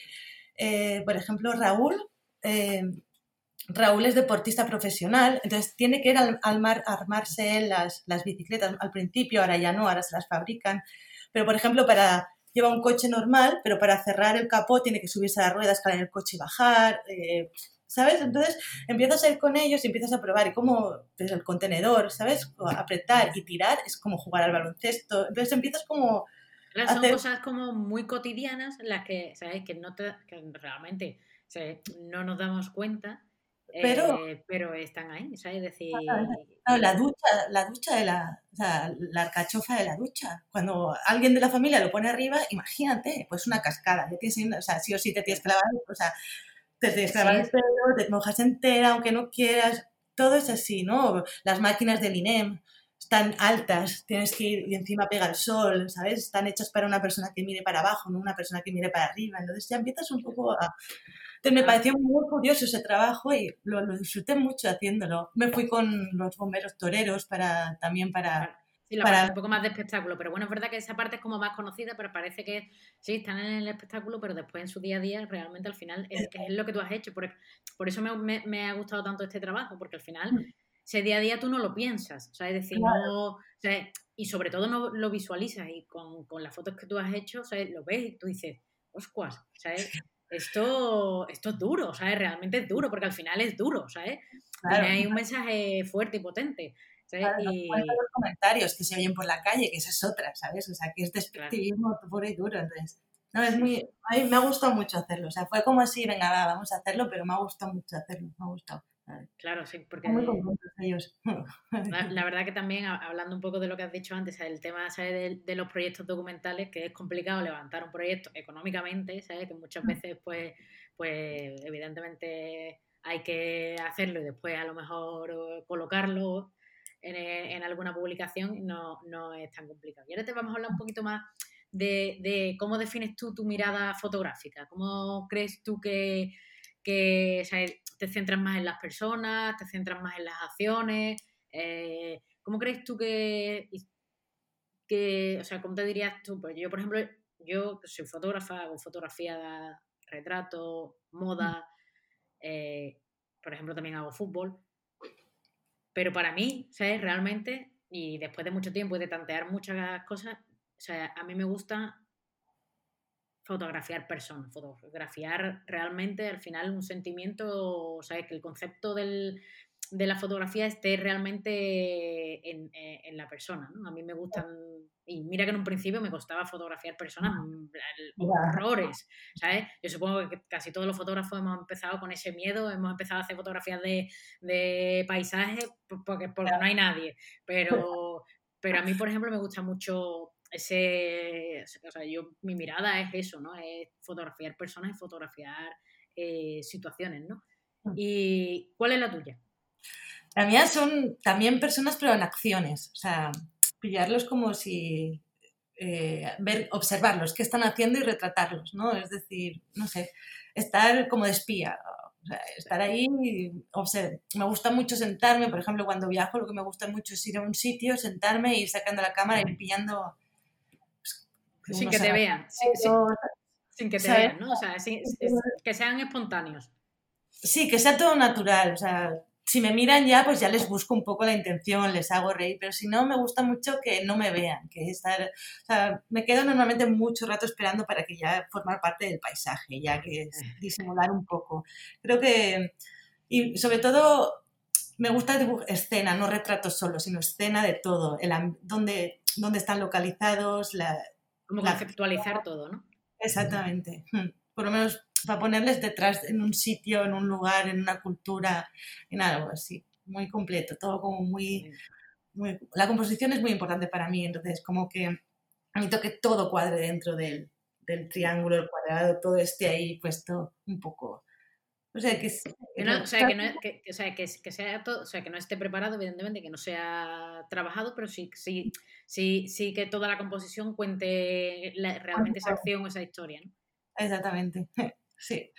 Eh, por ejemplo, Raúl, eh, Raúl es deportista profesional, entonces tiene que ir al, al mar, armarse las, las bicicletas al principio, ahora ya no, ahora se las fabrican. Pero, por ejemplo, para lleva un coche normal, pero para cerrar el capó tiene que subirse a las ruedas, para el coche y bajar, eh, ¿sabes? Entonces empiezas a ir con ellos y empiezas a probar y como desde el contenedor, ¿sabes? Apretar y tirar es como jugar al baloncesto. Entonces empiezas como... son cosas como muy cotidianas las que, ¿sabes? Que, no te, que realmente no nos damos cuenta pero, eh, pero están ahí, ¿sabes? decir... la ducha, la ducha de la, o sea, la alcachofa de la ducha. Cuando alguien de la familia lo pone arriba, imagínate, pues una cascada. o sea, sí o sí te tienes que lavar, o sea, te tienes que lavar el pelo, te mojas entera, aunque no quieras. Todo es así, ¿no? Las máquinas del INEM están altas, tienes que ir y encima pega el sol, ¿sabes? Están hechas para una persona que mire para abajo, no una persona que mire para arriba. Entonces ya empiezas un poco a entonces me pareció muy curioso ese trabajo y lo, disfruté mucho haciéndolo. Me fui con los bomberos toreros para también para... Sí, la para... un poco más de espectáculo, pero bueno, es verdad que esa parte es como más conocida, pero parece que sí, están en el espectáculo, pero después en su día a día realmente al final es, es lo que tú has hecho. Por, por eso me, me, ha gustado tanto este trabajo, porque al final mm. Ese día a día tú no lo piensas, o sea, es decir, no, o sea, y sobre todo no lo visualizas y con, con, las fotos que tú has hecho, o sea, lo ves y tú dices, oscuas, ¿sabes? [laughs] esto, esto es duro, ¿sabes? Realmente es duro, porque al final es duro, ¿sabes? Claro. hay un mensaje fuerte y potente. ¿sabes? y... los comentarios que se oyen por la calle, que esa es otra, ¿sabes? O sea, que es despectivismo puro y duro, entonces... No, es muy... A mí me ha gustado mucho hacerlo, o sea, fue como así, venga, vamos a hacerlo, pero me ha gustado mucho hacerlo, me ha gustado. Claro, sí, porque ellos. [laughs] La, verdad que también, hablando un poco de lo que has dicho antes, el tema De, de, los proyectos documentales, que es complicado levantar un proyecto económicamente, ¿sabes? que muchas mm. veces, pues, pues evidentemente hay que hacerlo y después a lo mejor colocarlo en, en alguna publicación, no, no, es tan complicado. Y ahora te vamos a hablar un poquito más de, de cómo defines tú tu mirada fotográfica, cómo crees tú que que te centras más en las personas, te centras más en las acciones. Eh, ¿Cómo crees tú que, que, o sea, cómo te dirías tú? Pues yo, por ejemplo, yo soy fotógrafa, hago fotografía de retrato, moda, eh, por ejemplo, también hago fútbol. Pero para mí, ¿sabes? Realmente, y después de mucho tiempo y de tantear muchas cosas, o sea, a mí me gusta fotografiar personas, fotografiar realmente al final un sentimiento, o sea, que el concepto del, de la fotografía esté realmente en, eh, en, la persona, ¿no? A mí me gustan, y mira que en un principio me costaba fotografiar personas, horrores, ¿sabes? Yo supongo que casi todos los fotógrafos hemos empezado con ese miedo, hemos empezado a hacer fotografías de, de paisajes porque, porque no hay nadie, pero, pero a mí, por ejemplo, me gusta mucho ese, o sea, yo, mi mirada es eso, ¿no? Es fotografiar personas y fotografiar eh, situaciones, ¿no? Mm. ¿Y cuál es la tuya? La mía son también personas, pero en acciones, o sea, pillarlos como si, eh, ver, observarlos, qué están haciendo y retratarlos, ¿no? Es decir, no sé, estar como de espía, o sea, estar ahí, observar. Me gusta mucho sentarme, por ejemplo, cuando viajo, lo que me gusta mucho es ir a un sitio, sentarme, ir sacando la cámara y pillando sin que te vean. Sin, que te vean, ¿no? O sea, que sean espontáneos. Sí, que sea todo natural. O sea, si me miran ya, pues ya les busco un poco la intención, les hago reír, pero si no, me gusta mucho que no me vean, que estar, o sea, me quedo normalmente mucho rato esperando para que ya formar parte del paisaje, ya que es disimular un poco. Creo que, y sobre todo, me gusta escena, no retratos solo, sino escena de todo, el, dónde, dónde están localizados, la, como conceptualizar todo, ¿no? Exactamente. Hmm. Por lo menos para ponerles detrás en un sitio, en un lugar, en una cultura, en algo así. Muy completo, todo como muy, muy... La composición es muy importante para mí, entonces como que necesito que todo cuadre dentro del, del triángulo, el cuadrado, todo esté ahí puesto un poco o sea, que, no, o sea, que, no, que, o sea, que, sea todo, o sea, que no esté preparado, evidentemente, que no sea trabajado, pero sí, sí, sí, sí que toda la composición cuente realmente esa acción o esa historia, ¿no? Exactamente, [laughs] sí.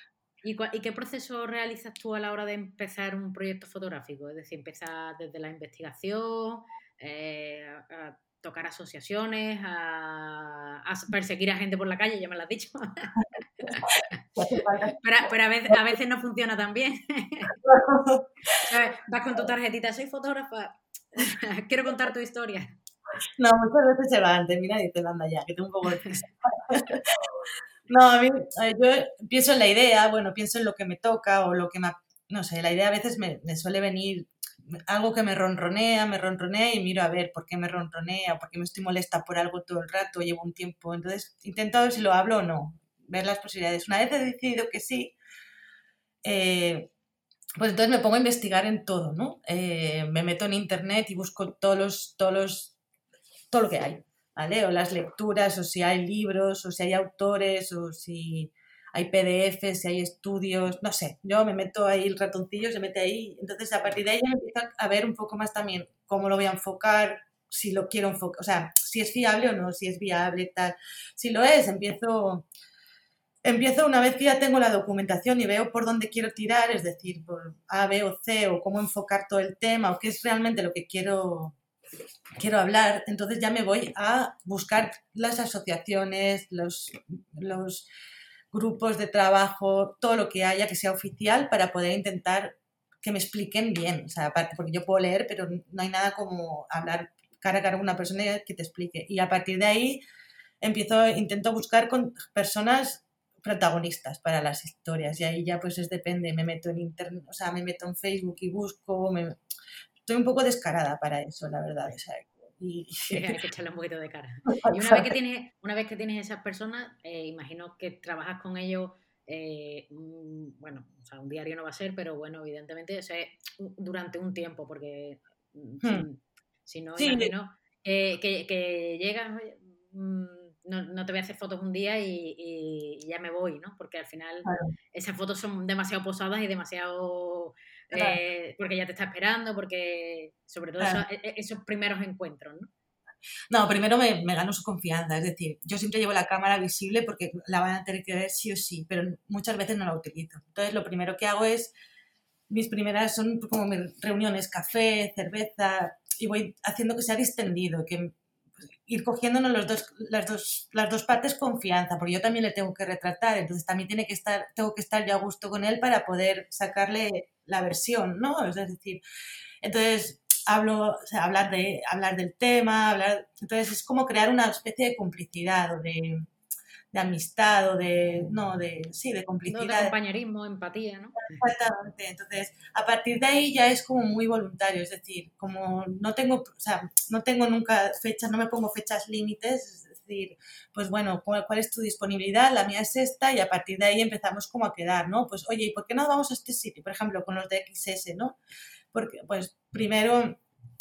¿Y, ¿Y, qué proceso realizas tú a la hora de empezar un proyecto fotográfico? Es decir, empiezas desde la investigación, eh, a tocar asociaciones, a, a, perseguir a gente por la calle, ya me lo has dicho. [laughs] [laughs] [laughs] pero, pero a, veces, a, veces, no funciona tan bien. [laughs] Vas con tu tarjetita, soy fotógrafa, [laughs] quiero contar tu historia. No, muchas veces se va antes, mira, y te manda ya, que tengo un poco de No, a mí, yo pienso en la idea, bueno, pienso en lo que me toca o lo que me, no sé, la idea a veces me, me suele venir algo que me ronronea, me ronronea y miro a ver por qué me ronronea, por qué me estoy molesta por algo todo el rato, llevo un tiempo. Entonces intento ver si lo hablo o no, ver las posibilidades. Una vez he decidido que sí, eh, pues entonces me pongo a investigar en todo, ¿no? Eh, me meto en internet y busco todos los, todos los, todo lo que hay, ¿vale? O las lecturas, o si hay libros, o si hay autores, o si hay PDFs, si hay estudios, no sé, yo me meto ahí, el ratoncillo se mete ahí, entonces a partir de ahí empiezo a ver un poco más también cómo lo voy a enfocar, si lo quiero enfocar, o sea, si es fiable o no, si es viable, tal. Si lo es, empiezo, empiezo una vez que ya tengo la documentación y veo por dónde quiero tirar, es decir, por A, B o C, o cómo enfocar todo el tema, o qué es realmente lo que quiero, quiero hablar, entonces ya me voy a buscar las asociaciones, los, los grupos de trabajo, todo lo que haya que sea oficial para poder intentar que me expliquen bien. O sea, aparte, porque yo puedo leer, pero no hay nada como hablar cara a cara con una persona que te explique. Y a partir de ahí empiezo, intento buscar con personas protagonistas para las historias y ahí ya pues es depende, me meto en internet, o sea, me meto en Facebook y busco, estoy un poco descarada para eso, la verdad. O sea, y... [laughs] hay que echarle un poquito de cara. Y una vez que tienes, una vez que tienes esas personas, eh, imagino que trabajas con ellos, eh, bueno, o sea, un diario no va a ser, pero bueno, evidentemente, o durante un tiempo, porque mm, hmm. si, no, imagino que, que llegas, mm, no, no, te voy a hacer fotos un día y, ya me voy, ¿no? Porque al final esas fotos son demasiado posadas y demasiado eh, porque ya te está esperando, porque sobre todo e, e, esos, primeros encuentros, ¿no? No, primero me, me, gano su confianza, es decir, yo siempre llevo la cámara visible porque la van a tener que ver sí o sí, pero muchas veces no la utilizo. Entonces, lo primero que hago es, mis primeras son como mis reuniones, café, cerveza, y voy haciendo que sea distendido, que ir cogiéndonos los dos, las, dos, las dos partes confianza, porque yo también le tengo que retratar, entonces también tiene que estar, tengo que estar yo a gusto con él para poder sacarle la versión, ¿no? Es decir, entonces hablo, o sea, hablar, de, hablar del tema, hablar, entonces es como crear una especie de complicidad o de, de amistad o de, no, de, sí, de complicidad. de compañerismo, empatía, ¿no? Exactamente, entonces a partir de ahí ya es como muy voluntario, es decir, como no tengo, o sea, no tengo nunca fechas, no me pongo fechas límites, es decir, pues bueno, ¿cuál, es tu disponibilidad? La mía es esta y a partir de ahí empezamos como a quedar, ¿no? Pues oye, ¿y por qué no vamos a este sitio? Por ejemplo, con los de XS, ¿no? Porque, pues primero,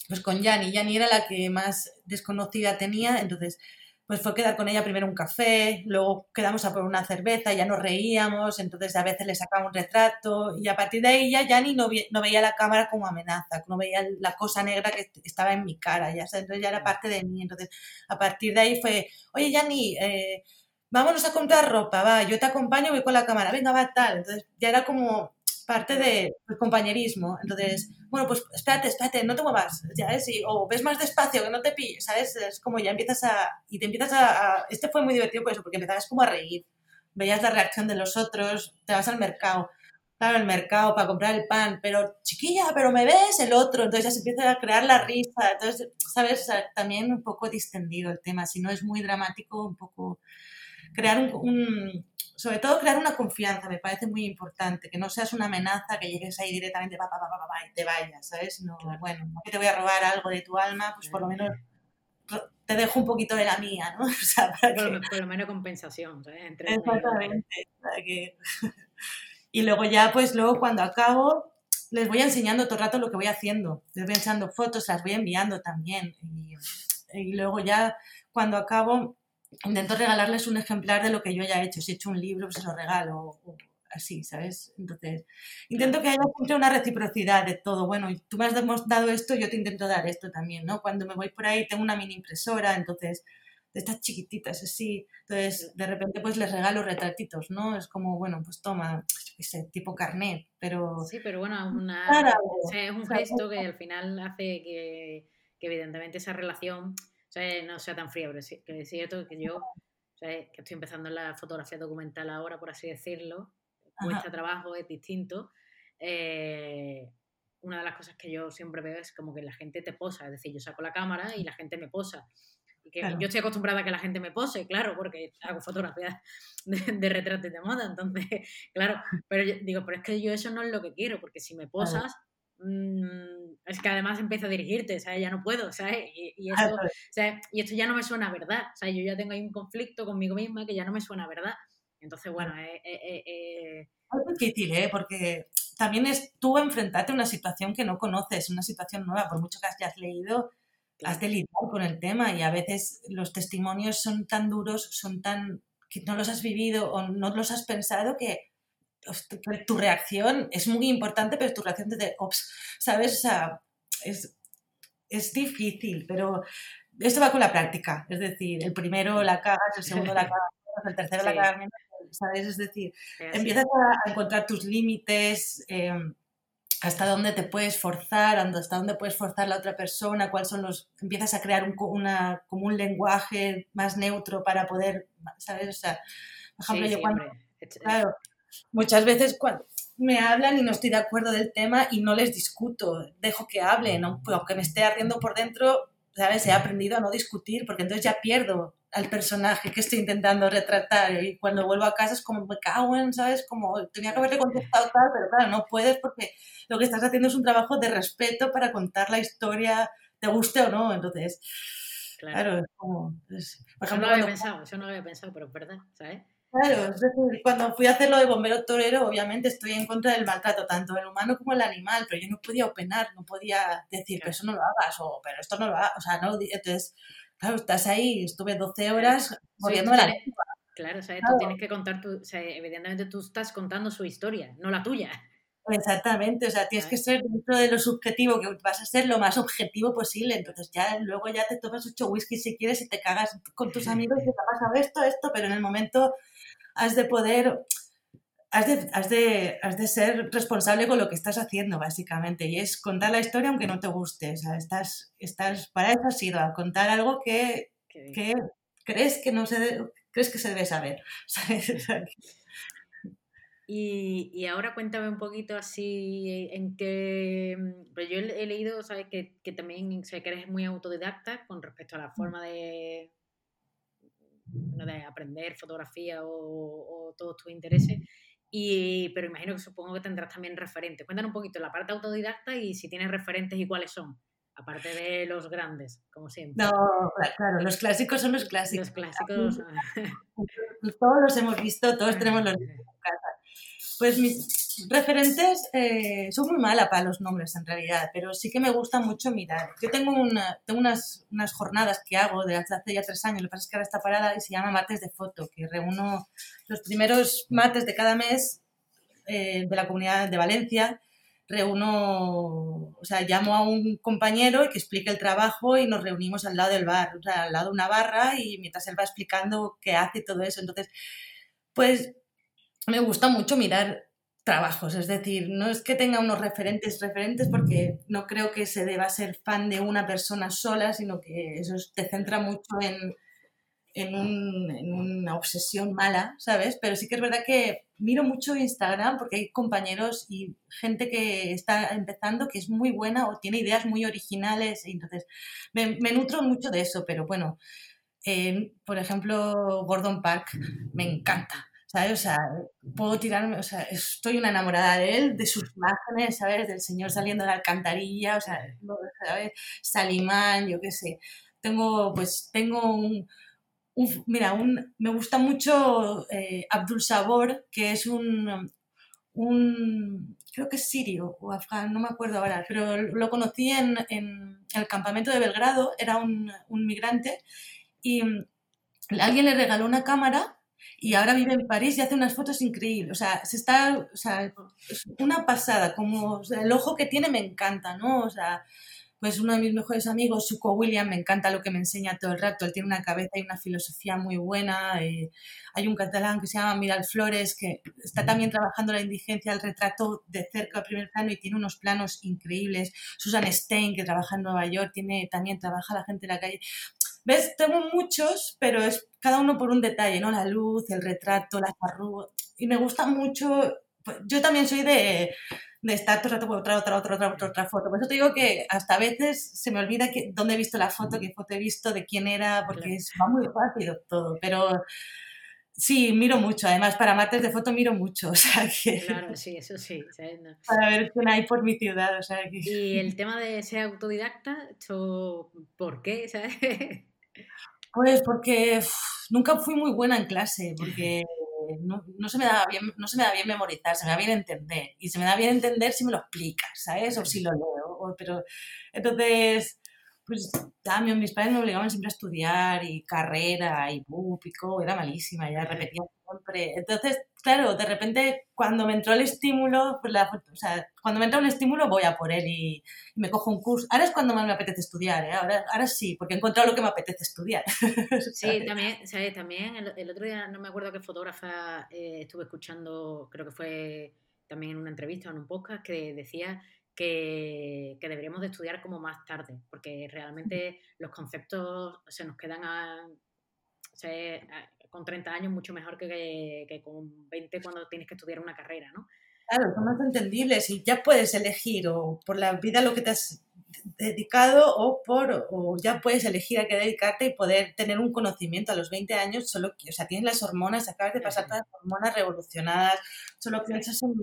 pues con Yani, Yani era la que más desconocida tenía, entonces pues fue quedar con ella primero un café, luego quedamos a por una cerveza, ya nos reíamos, entonces a veces le sacaba un retrato y a partir de ahí ya, ni no, no, veía la cámara como amenaza, no veía la cosa negra que estaba en mi cara, ya, entonces ya era parte de mí, entonces a partir de ahí fue, oye Yani, eh, vámonos a comprar ropa, va, yo te acompaño, voy con la cámara, venga, va, tal, entonces ya era como parte del compañerismo. Entonces, bueno, pues espérate, espérate, no te muevas, ya es, o ves más despacio, que no te pilles, ¿sabes? Es como ya empiezas a, y te empiezas a, este fue muy divertido por eso, porque empezabas como a reír, veías la reacción de los otros, te vas al mercado, claro, el mercado para comprar el pan, pero chiquilla, pero me ves el otro, entonces ya se empieza a crear la risa, entonces, ¿sabes? también un poco distendido el tema, si no es muy dramático, un poco crear un sobre todo crear una confianza, me parece muy importante, que no seas una amenaza, que llegues ahí directamente pa, pa, pa, y te vayas, ¿sabes? No, bueno, no que te voy a robar algo de tu alma, pues por lo menos te dejo un poquito de la mía, ¿no? [laughs] O sea, para por, que... por, lo menos compensación, ¿sabes? Entre Exactamente. [laughs] Y luego ya, pues luego cuando acabo, les voy enseñando todo el rato lo que voy haciendo. Les voy enseñando fotos, las voy enviando también. Y, y luego ya cuando acabo, intento regalarles un ejemplar de lo que yo ya he hecho. Si he hecho un libro, pues se lo regalo. O así, ¿sabes? Entonces, intento que haya siempre una reciprocidad de todo. Bueno, tú me has dado esto, yo te intento dar esto también, ¿no? Cuando me voy por ahí tengo una mini impresora, entonces, de estas chiquititas así. Entonces, de repente, pues les regalo retratitos, ¿no? Es como, bueno, pues toma, ese tipo carnet, pero... Sí, pero bueno, una, es un gesto que al final hace que, que evidentemente esa relación no sea tan fría, pero que es cierto que yo, que estoy empezando en la fotografía documental ahora, por así decirlo, cuesta trabajo, es distinto. Eh, una de las cosas que yo siempre veo es como que la gente te posa, es decir, yo saco la cámara y la gente me posa. Y que Yo estoy acostumbrada a que la gente me pose, claro, porque hago fotografías de, retratos de moda, entonces, [laughs] claro, pero yo digo, pero es que yo eso no es lo que quiero, porque si me posas, Mm, es que además empiezo a dirigirte, ¿sabes? Ya no puedo, ¿sabes? Y, ah, eso, y esto ya no me suena a verdad, o yo ya tengo ahí un conflicto conmigo misma que ya no me suena a verdad. Entonces, bueno, es, difícil, ¿eh? Porque también es tú enfrentarte a una situación que no conoces, una situación nueva, por mucho que hayas leído, has de lidiar con el tema y a veces los testimonios son tan duros, son tan que no los has vivido o no los has pensado que tu reacción es muy importante, pero tu reacción de, ops, ¿sabes? O sea, es, es difícil, pero esto va con la práctica. Es decir, el primero la cagas, el segundo la [laughs] cagas, el tercero la cagas, ¿sabes? Es decir, empiezas a encontrar tus límites, em, hasta dónde te puedes forzar, hasta dónde puedes forzar la otra persona, cuáles son los... Empiezas a crear un, una, como un lenguaje más neutro para poder, ¿sabes? O sea, por ejemplo, yo cuando... Claro, muchas veces cuando me hablan y no estoy de acuerdo del tema y no les discuto, dejo que hablen, aunque me esté ardiendo por dentro, ¿sabes? He aprendido a no discutir porque entonces ya pierdo al personaje que estoy intentando retratar y cuando vuelvo a casa es como me cago en, ¿sabes? Como tenía que haberle contestado tal, pero claro, no puedes porque lo que estás haciendo es un trabajo de respeto para contar la historia, te guste o no, entonces... Claro, es como... por ejemplo, no lo había pensado, eso no lo había pensado, pero es verdad, ¿sabes? Claro, es decir, cuando fui a hacerlo de bombero torero, obviamente estoy en contra del maltrato, tanto del humano como del animal, pero yo no podía opinar, no podía decir, pero eso no lo hagas, o pero esto no lo hagas, o sea, no, entonces, claro, estás ahí, estuve 12 horas muriendo de la lengua. Claro, o sea, tú tienes que contar, tu, o sea, evidentemente tú estás contando su historia, no la tuya. Exactamente, o sea, tienes que ser dentro de lo subjetivo, que vas a ser lo más objetivo posible. Entonces ya luego ya te tomas ocho whisky si quieres y te cagas con tus [laughs] amigos y te ha pasado esto, esto, pero en el momento has de poder, has de, has, de, has de ser responsable con lo que estás haciendo, básicamente, y es contar la historia aunque no te guste. O sea, estás, estás, para eso has ido, a contar algo que, que crees que no se crees que se debe saber. [laughs] Y, y, ahora cuéntame un poquito así en qué... Pues yo he, leído, ¿sabes? Que, que también sé que eres muy autodidacta con respecto a la mm. forma de, de aprender fotografía o, todos tus intereses. Y, pero imagino que supongo que tendrás también referentes. Cuéntanos un poquito la parte autodidacta y si tienes referentes y cuáles son, aparte de los grandes, como siempre. No, claro, los clásicos son los clásicos. Los clásicos. [laughs] Todos los hemos visto, todos tenemos los [laughs] casa. Pues mis referentes, eh, muy mala para los nombres en realidad, pero sí que me gusta mucho mirar. Yo tengo, una, tengo unas, unas, jornadas que hago desde hace ya tres años, lo que pasa es que ahora está parada y se llama Mates de Foto, que reúno los primeros mates de cada mes eh, de la comunidad de Valencia. Reúno, o sea, llamo a un compañero que explique el trabajo y nos reunimos al lado del bar, o sea, al lado de una barra y mientras él va explicando qué hace y todo eso. Entonces, pues me gusta mucho mirar trabajos, es decir, no es que tenga unos referentes referentes porque no creo que se deba ser fan de una persona sola, sino que eso te centra mucho en, en, una obsesión mala, ¿sabes? Pero sí que es verdad que miro mucho Instagram porque hay compañeros y gente que está empezando que es muy buena o tiene ideas muy originales, y entonces me, nutro mucho de eso, pero bueno, por ejemplo, Gordon Park me encanta ¿sabes? O sea, puedo tirarme, o sea, estoy una enamorada de él, de sus imágenes, ¿sabes? Del señor saliendo de la alcantarilla, o sea, ¿sabes? Salimán, yo qué sé. Tengo, pues, tengo un, mira, un, me gusta mucho eh, Abdul Sabor, que es un, un, creo que es sirio o afgano, no me acuerdo ahora, pero lo conocí en, en el campamento de Belgrado, era un, un migrante, y alguien le regaló una cámara y ahora vive en París y hace unas fotos increíbles. O sea, se está, o sea, es una pasada, como el ojo que tiene me encanta, ¿no? O sea, pues uno de mis mejores amigos, Suco William, me encanta lo que me enseña todo el rato. Él tiene una cabeza y una filosofía muy buena. Eh, hay un catalán que se llama Miral Flores, que está también trabajando la indigencia, el retrato de cerca al primer plano y tiene unos planos increíbles. Susan Stein, que trabaja en Nueva York, tiene, también trabaja la gente en la calle. ¿Ves? Tengo muchos, pero es cada uno por un detalle, ¿no? La luz, el retrato, las arrugas. Y me gusta mucho. Pues, yo también soy de, de estar todo el rato otra, otra, otra, otra, otra, otra foto. Por eso te digo que hasta a veces se me olvida que, dónde he visto la foto, qué foto he visto, de quién era, porque es, va muy rápido todo. Pero sí, miro mucho. Además, para mates de foto miro mucho. [laughs] O sea que, claro, sí, eso sí. Para ver quién hay por mi ciudad. O sea que... Y el tema de ser autodidacta, ¿por qué? [laughs] ¿sabes? Pues porque nunca fui muy buena en clase, porque no, se me da bien, no se me da bien memorizar, se me da bien entender. Y se me da bien entender si me lo explicas, ¿sabes? O si lo leo. pero, entonces, pues también mis padres me obligaban siempre a estudiar y carrera y BUP y era malísima, ya repetía siempre. Entonces, claro, de repente cuando me entró el estímulo, pues la, o sea, cuando me entra un estímulo voy a por él y, me cojo un curso. Ahora es cuando más me apetece estudiar, ¿eh? ahora, ahora sí, porque he encontrado lo que me apetece estudiar. [laughs] Sí, también, ¿sabes? también el, otro día no me acuerdo qué fotógrafa eh, estuve escuchando, creo que fue también en una entrevista o en un podcast, que decía que, que, deberíamos de estudiar como más tarde, porque realmente los conceptos se nos quedan a, con 30 años mucho mejor que, que, con 20 cuando tienes que estudiar una carrera, ¿no? Claro, son más entendibles y ya puedes elegir o por la vida lo que te has dedicado o por o ya puedes elegir a qué dedicarte y poder tener un conocimiento a los 20 años solo o sea tienes las hormonas acabas de pasar todas las hormonas revolucionadas solo piensas en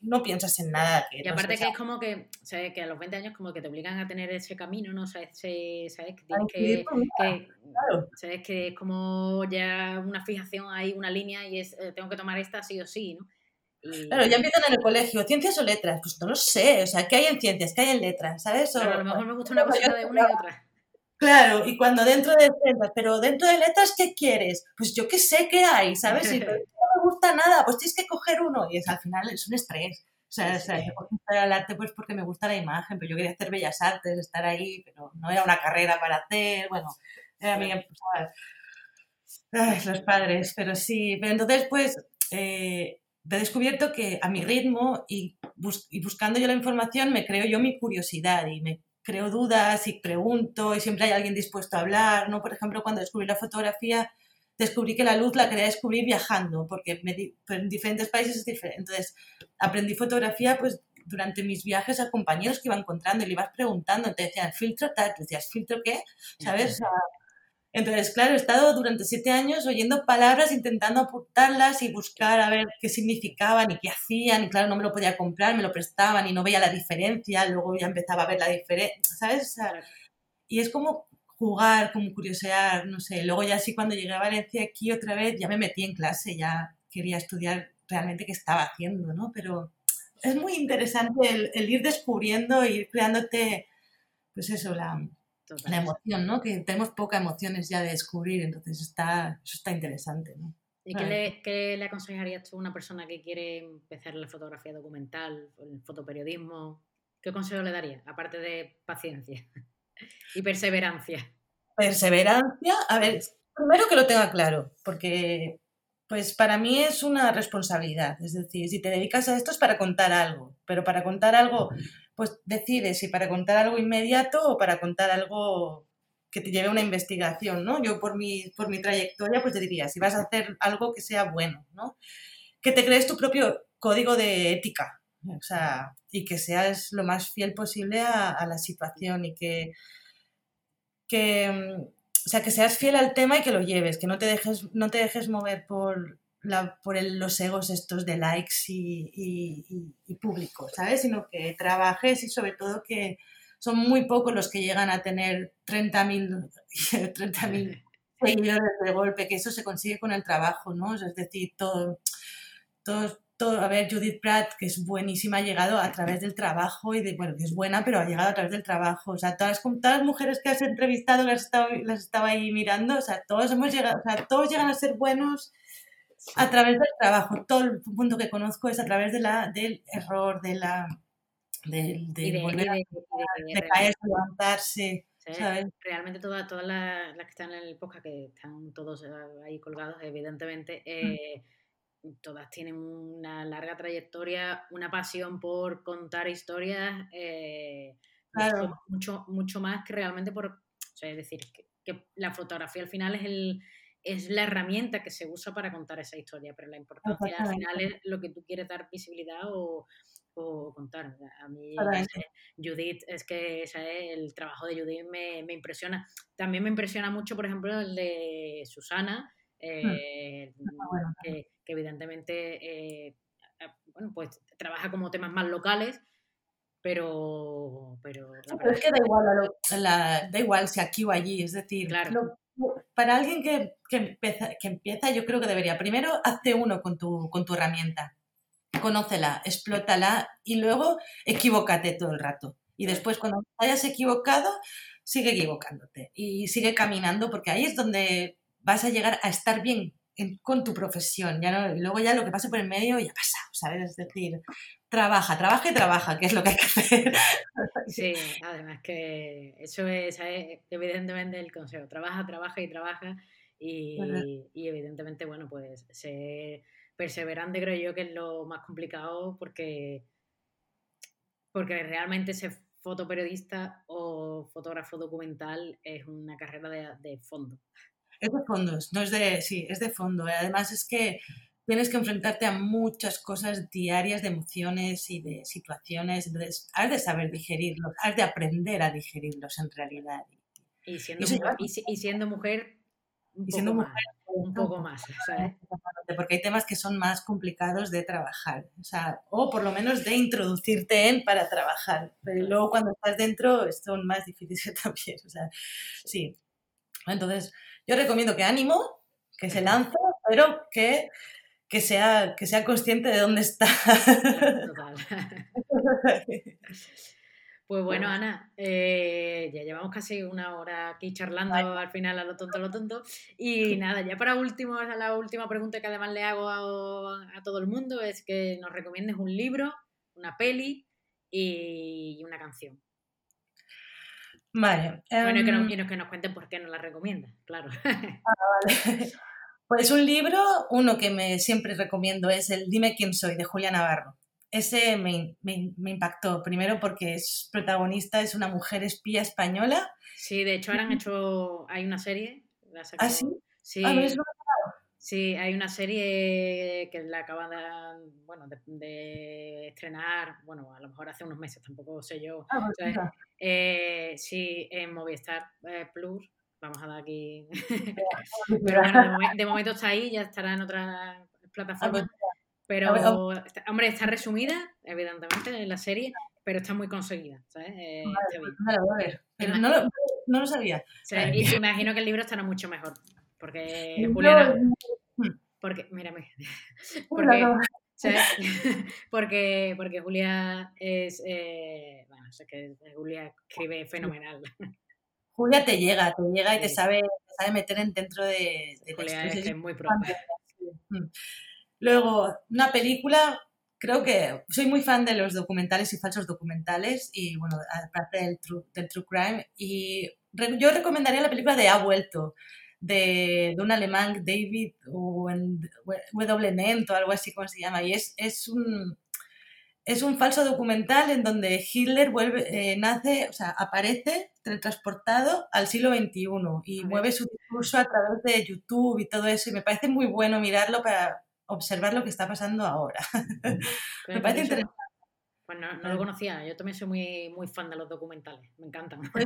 no piensas en nada. Que y aparte que es como que, ¿sabes? que a los 20 años como que te obligan a tener ese camino, ¿no? ¿Sabes? ¿Sabes? Que tienes que, ¿sabes? que es como ya una fijación ahí, una línea y es, eh, tengo que tomar esta sí o sí, ¿no? Claro, ya empiezan en el colegio, ciencias o letras, pues no lo sé, o sea, ¿qué hay en ciencias? ¿Qué hay en letras? ¿Sabes? a lo mejor me gusta una cosa de una y otra. Claro, y cuando dentro de letras, pero dentro de letras, ¿qué quieres? Pues yo qué sé qué hay, ¿sabes? Y, gusta nada, pues tienes que coger uno. Y es al final es un estrés. O sea, o sea yo al arte pues porque me gusta la imagen, pero yo quería hacer bellas artes, estar ahí, pero no era una carrera para hacer, bueno, era mi, Ay, los padres, pero sí, pero entonces pues eh, he descubierto que a mi ritmo y, y, buscando yo la información me creo yo mi curiosidad y me creo dudas y pregunto y siempre hay alguien dispuesto a hablar, ¿no? Por ejemplo, cuando descubrí la fotografía descubrí que la luz la quería descubrir viajando, porque pues, en diferentes países es diferente. Entonces, aprendí fotografía pues durante mis viajes a compañeros que iba encontrando y le ibas preguntando, te decían, filtro tal, te decías, filtro qué, ¿sabes? entonces, claro, he estado durante siete años oyendo palabras, intentando apuntarlas y buscar a ver qué significaban y qué hacían, y claro, no me lo podía comprar, me lo prestaban y no veía la diferencia, luego ya empezaba a ver la diferencia, ¿sabes? y es como jugar, como curiosear, no sé. Luego ya sí cuando llegué a Valencia aquí otra vez ya me metí en clase, ya quería estudiar realmente qué estaba haciendo, ¿no? Pero es muy interesante el, ir descubriendo, ir creándote, pues eso, la, la, emoción, ¿no? Que tenemos pocas emociones ya de descubrir, entonces está, eso está interesante, ¿no? ¿Y qué le, qué le, aconsejarías tú a una persona que quiere empezar la fotografía documental, el fotoperiodismo? ¿Qué consejo le daría, aparte de paciencia? Y perseverancia. Perseverancia, a ver, primero que lo tenga claro, porque pues para mí es una responsabilidad, es decir, si te dedicas a esto es para contar algo, pero para contar algo, pues decides si para contar algo inmediato o para contar algo que te lleve a una investigación, ¿no? Yo por mi, por mi trayectoria, pues te diría, si vas a hacer algo que sea bueno, ¿no? Que te crees tu propio código de ética, o sea, y que seas lo más fiel posible a, la situación y que, que, mm, o sea, que seas fiel al tema y que lo lleves, que no te dejes, no te dejes mover por, la, por los egos estos de likes y, y, público, ¿sabes? Sino que trabajes y sobre todo que son muy pocos los que llegan a tener 30.000 30 [laughs] [laughs] seguidores de golpe, que eso se consigue con el trabajo, ¿no? Es decir, todo, todos a ver, Judith Pratt, que es buenísima, ha llegado a través del trabajo y de, bueno, que es buena, pero ha llegado a través del trabajo. O sea, todas, todas las mujeres que has entrevistado las estaba, las estaba ahí mirando, o sea, todos hemos llegado, o sea, todos llegan a ser buenos a través del trabajo. Todo el punto que conozco es a través de la, del error, de la de, de, volver a caer, levantarse. Realmente todas, todas las, las, que están en el podcast, que están todos ahí colgados, evidentemente, mm. Todas tienen una larga trayectoria, una pasión por contar historias, eh, mucho, mucho, más que realmente por, es decir, que, la fotografía al final es, el, es la herramienta que se usa para contar esa historia, pero la importancia al final es lo que tú quieres dar visibilidad o, contar. A mí, Judith, es que el trabajo de Judith me, me, impresiona. También me impresiona mucho, por ejemplo, el de Susana, Hmm. Eh, que, evidentemente eh, bueno, pues trabaja como temas más locales, pero... Pero, es que da igual, da igual si aquí o allí, es decir, lo, para alguien que, que, empieza, que empieza, yo creo que debería, primero, hazte uno con tu, con tu herramienta, conócela, explótala y luego equivócate todo el rato. Y después, cuando hayas equivocado, sigue equivocándote y sigue caminando porque ahí es donde vas a llegar a estar bien con tu profesión. Ya no, y luego ya lo que pase por el medio ya pasa, ¿sabes? Es decir, trabaja, trabaja y trabaja, que es lo que hay que hacer. [laughs] Sí, además que eso es, evidentemente el consejo. Trabaja, trabaja y trabaja. Y, y, evidentemente, bueno, pues ser perseverante creo yo que es lo más complicado porque, porque realmente ser fotoperiodista o fotógrafo documental es una carrera de, de fondo. Es de fondos, no es de, sí, es de fondo. Además es que tienes que enfrentarte a muchas cosas diarias de emociones y de situaciones. Entonces, has de saber digerirlos, has de aprender a digerirlos en realidad. Y siendo, mujer, y, siendo mujer, un siendo poco mujer, más, un poco más, Porque hay temas que son más complicados de trabajar, o, sea, o por lo menos de introducirte en para trabajar. Pero luego cuando estás dentro son más difíciles [laughs] también. O sea, sí. Entonces, yo recomiendo que ánimo, que se lance, pero que que sea, que sea consciente de dónde está. Total. [laughs] Pues bueno, Ana, eh, ya llevamos casi una hora aquí charlando al final a lo tonto, a lo tonto. Y nada, ya para último, la última pregunta que además le hago a, todo el mundo es que nos recomiendes un libro, una peli y una canción. Vale. Bueno, y que, nos, em, que nos cuenten por qué nos la recomiendas, claro. [laughs] Ah, vale. Pues un libro, uno que me siempre recomiendo es el Dime quién soy de Julia Navarro. Ese me, impactó, primero porque es protagonista, es una mujer espía española. Sí, de hecho ahora han hecho, hay una serie. ¿Ah, sí? Sí. Sí, hay una serie que la acaban de, bueno, de, estrenar, bueno, a lo mejor hace unos meses, tampoco sé yo. Ah, pues eh, sí, en Movistar eh, Plus vamos a dar aquí. Pero [laughs] bueno, de, momento está ahí, ya estará en otras plataformas. Ah, pues pero, hombre, está resumida, evidentemente, en la serie, pero está muy conseguida, ¿sabes? Eh, pero no, lo, sabía. y imagino que el libro estará mucho mejor, porque Juliana... Porque, mírame, [laughs] porque, [laughs] [laughs] porque, porque Julia es, eh, bueno, es que Julia escribe fenomenal. Julia te llega, te llega y te sabe, sabe meter en dentro de, de Julia es, muy propia. Mm. Luego, una película, creo que soy muy fan de los documentales y falsos documentales y bueno, aparte del true, del true crime y yo recomendaría la película de Ha vuelto de, de un alemán David W. Nent o algo así como se llama y es, es un es un falso documental en donde Hitler vuelve, eh, nace, o sea, aparece teletransportado al siglo XXI y mueve su discurso a través de YouTube y todo eso. Y me parece muy bueno mirarlo para observar lo que está pasando ahora. [laughs] me parece interesante. Pues no, lo conocía, yo también soy muy, muy fan de los documentales, me encantan. Pues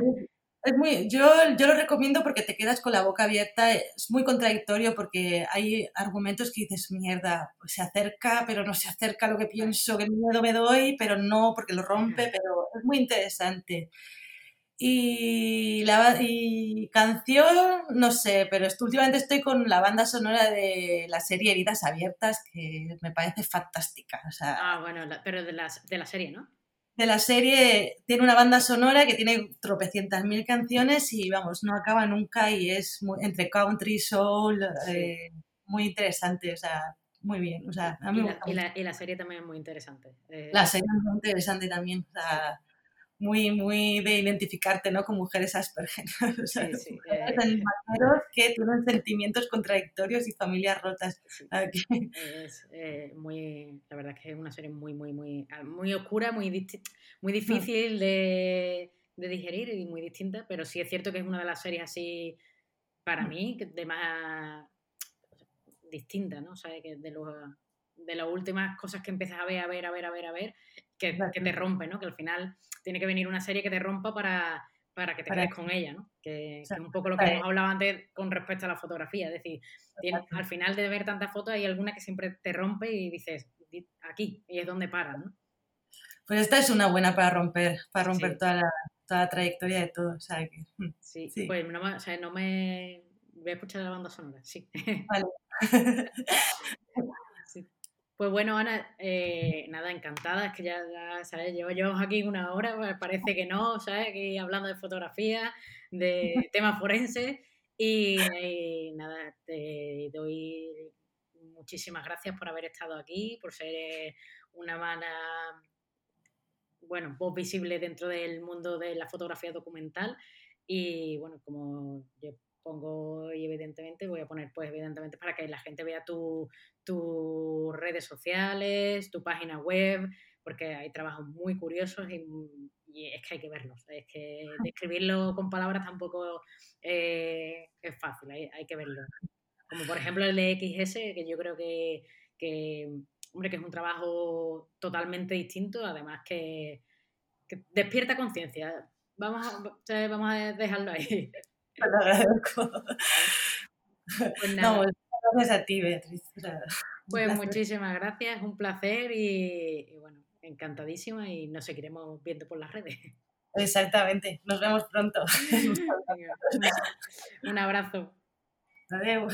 es muy, yo, yo lo recomiendo porque te quedas con la boca abierta, es muy contradictorio porque hay argumentos que dices, mierda, pues se acerca, pero no se acerca a lo que pienso, que miedo me doy, pero no, porque lo rompe, pero es muy interesante. Y, la, y canción, no sé, pero últimamente estoy con la banda sonora de la serie Heridas Abiertas, que me parece fantástica. ah, bueno, pero de la, de la serie, ¿no? De la serie tiene una banda sonora que tiene tropecientas mil canciones y vamos, no acaba nunca y es entre country, soul, eh, muy interesante, o sea, muy bien. O sea, y, la, y, la, serie también es muy interesante. Eh, la serie es muy interesante también. O sea, muy, muy de identificarte, ¿no? Con mujeres Asperger. [laughs] sí, eh, que tienen sentimientos contradictorios y familias rotas. [laughs] Es eh, muy, la verdad que es una serie muy, muy, muy, muy oscura, muy, muy difícil de, de, digerir y muy distinta, pero sí es cierto que es una de las series así, para mí, de más distinta, ¿no? O sea, que de, los, de las últimas cosas que empiezas a ver, a ver, a ver, a ver, a ver, que, que te rompe, ¿no? Que al final tiene que venir una serie que te rompa para, para que te quedes con ella, ¿no? Que, es un poco lo que hemos hablado antes con respecto a la fotografía. Es decir, al final de ver tantas fotos hay alguna que siempre te rompe y dices, aquí, y es donde paras, ¿no? Pues esta es una buena para romper, para romper toda, la, toda, la, trayectoria de todo. O sea, que, mm, sí, pues no, o sea, no me voy a escuchar la banda sonora, sí. Vale. [laughs] Pues bueno, Ana, eh, nada, encantada, es que ya, ¿sabes? Llevo yo aquí una hora, pues parece que no, ¿sabes? Aquí hablando de fotografía, de [laughs] temas forenses y, nada, te doy muchísimas gracias por haber estado aquí, por ser una mala, bueno, voz visible dentro del mundo de la fotografía documental y bueno, como yo pongo y evidentemente voy a poner pues evidentemente para que la gente vea tus redes sociales, tu página web, porque hay trabajos muy curiosos y, es que hay que verlos. Es que describirlo con palabras tampoco eh, es fácil, hay, que verlo. Como por ejemplo el de XS, que yo creo que, hombre, que es un trabajo totalmente distinto, además que, despierta conciencia. Vamos, vamos a dejarlo ahí. Lo [laughs] agradezco. Pues nada. gracias a ti, Beatriz. Pues muchísimas gracias, un placer y, bueno, encantadísima y nos seguiremos viendo por las redes. Exactamente, nos vemos pronto. [laughs] [laughs] un abrazo. Adiós.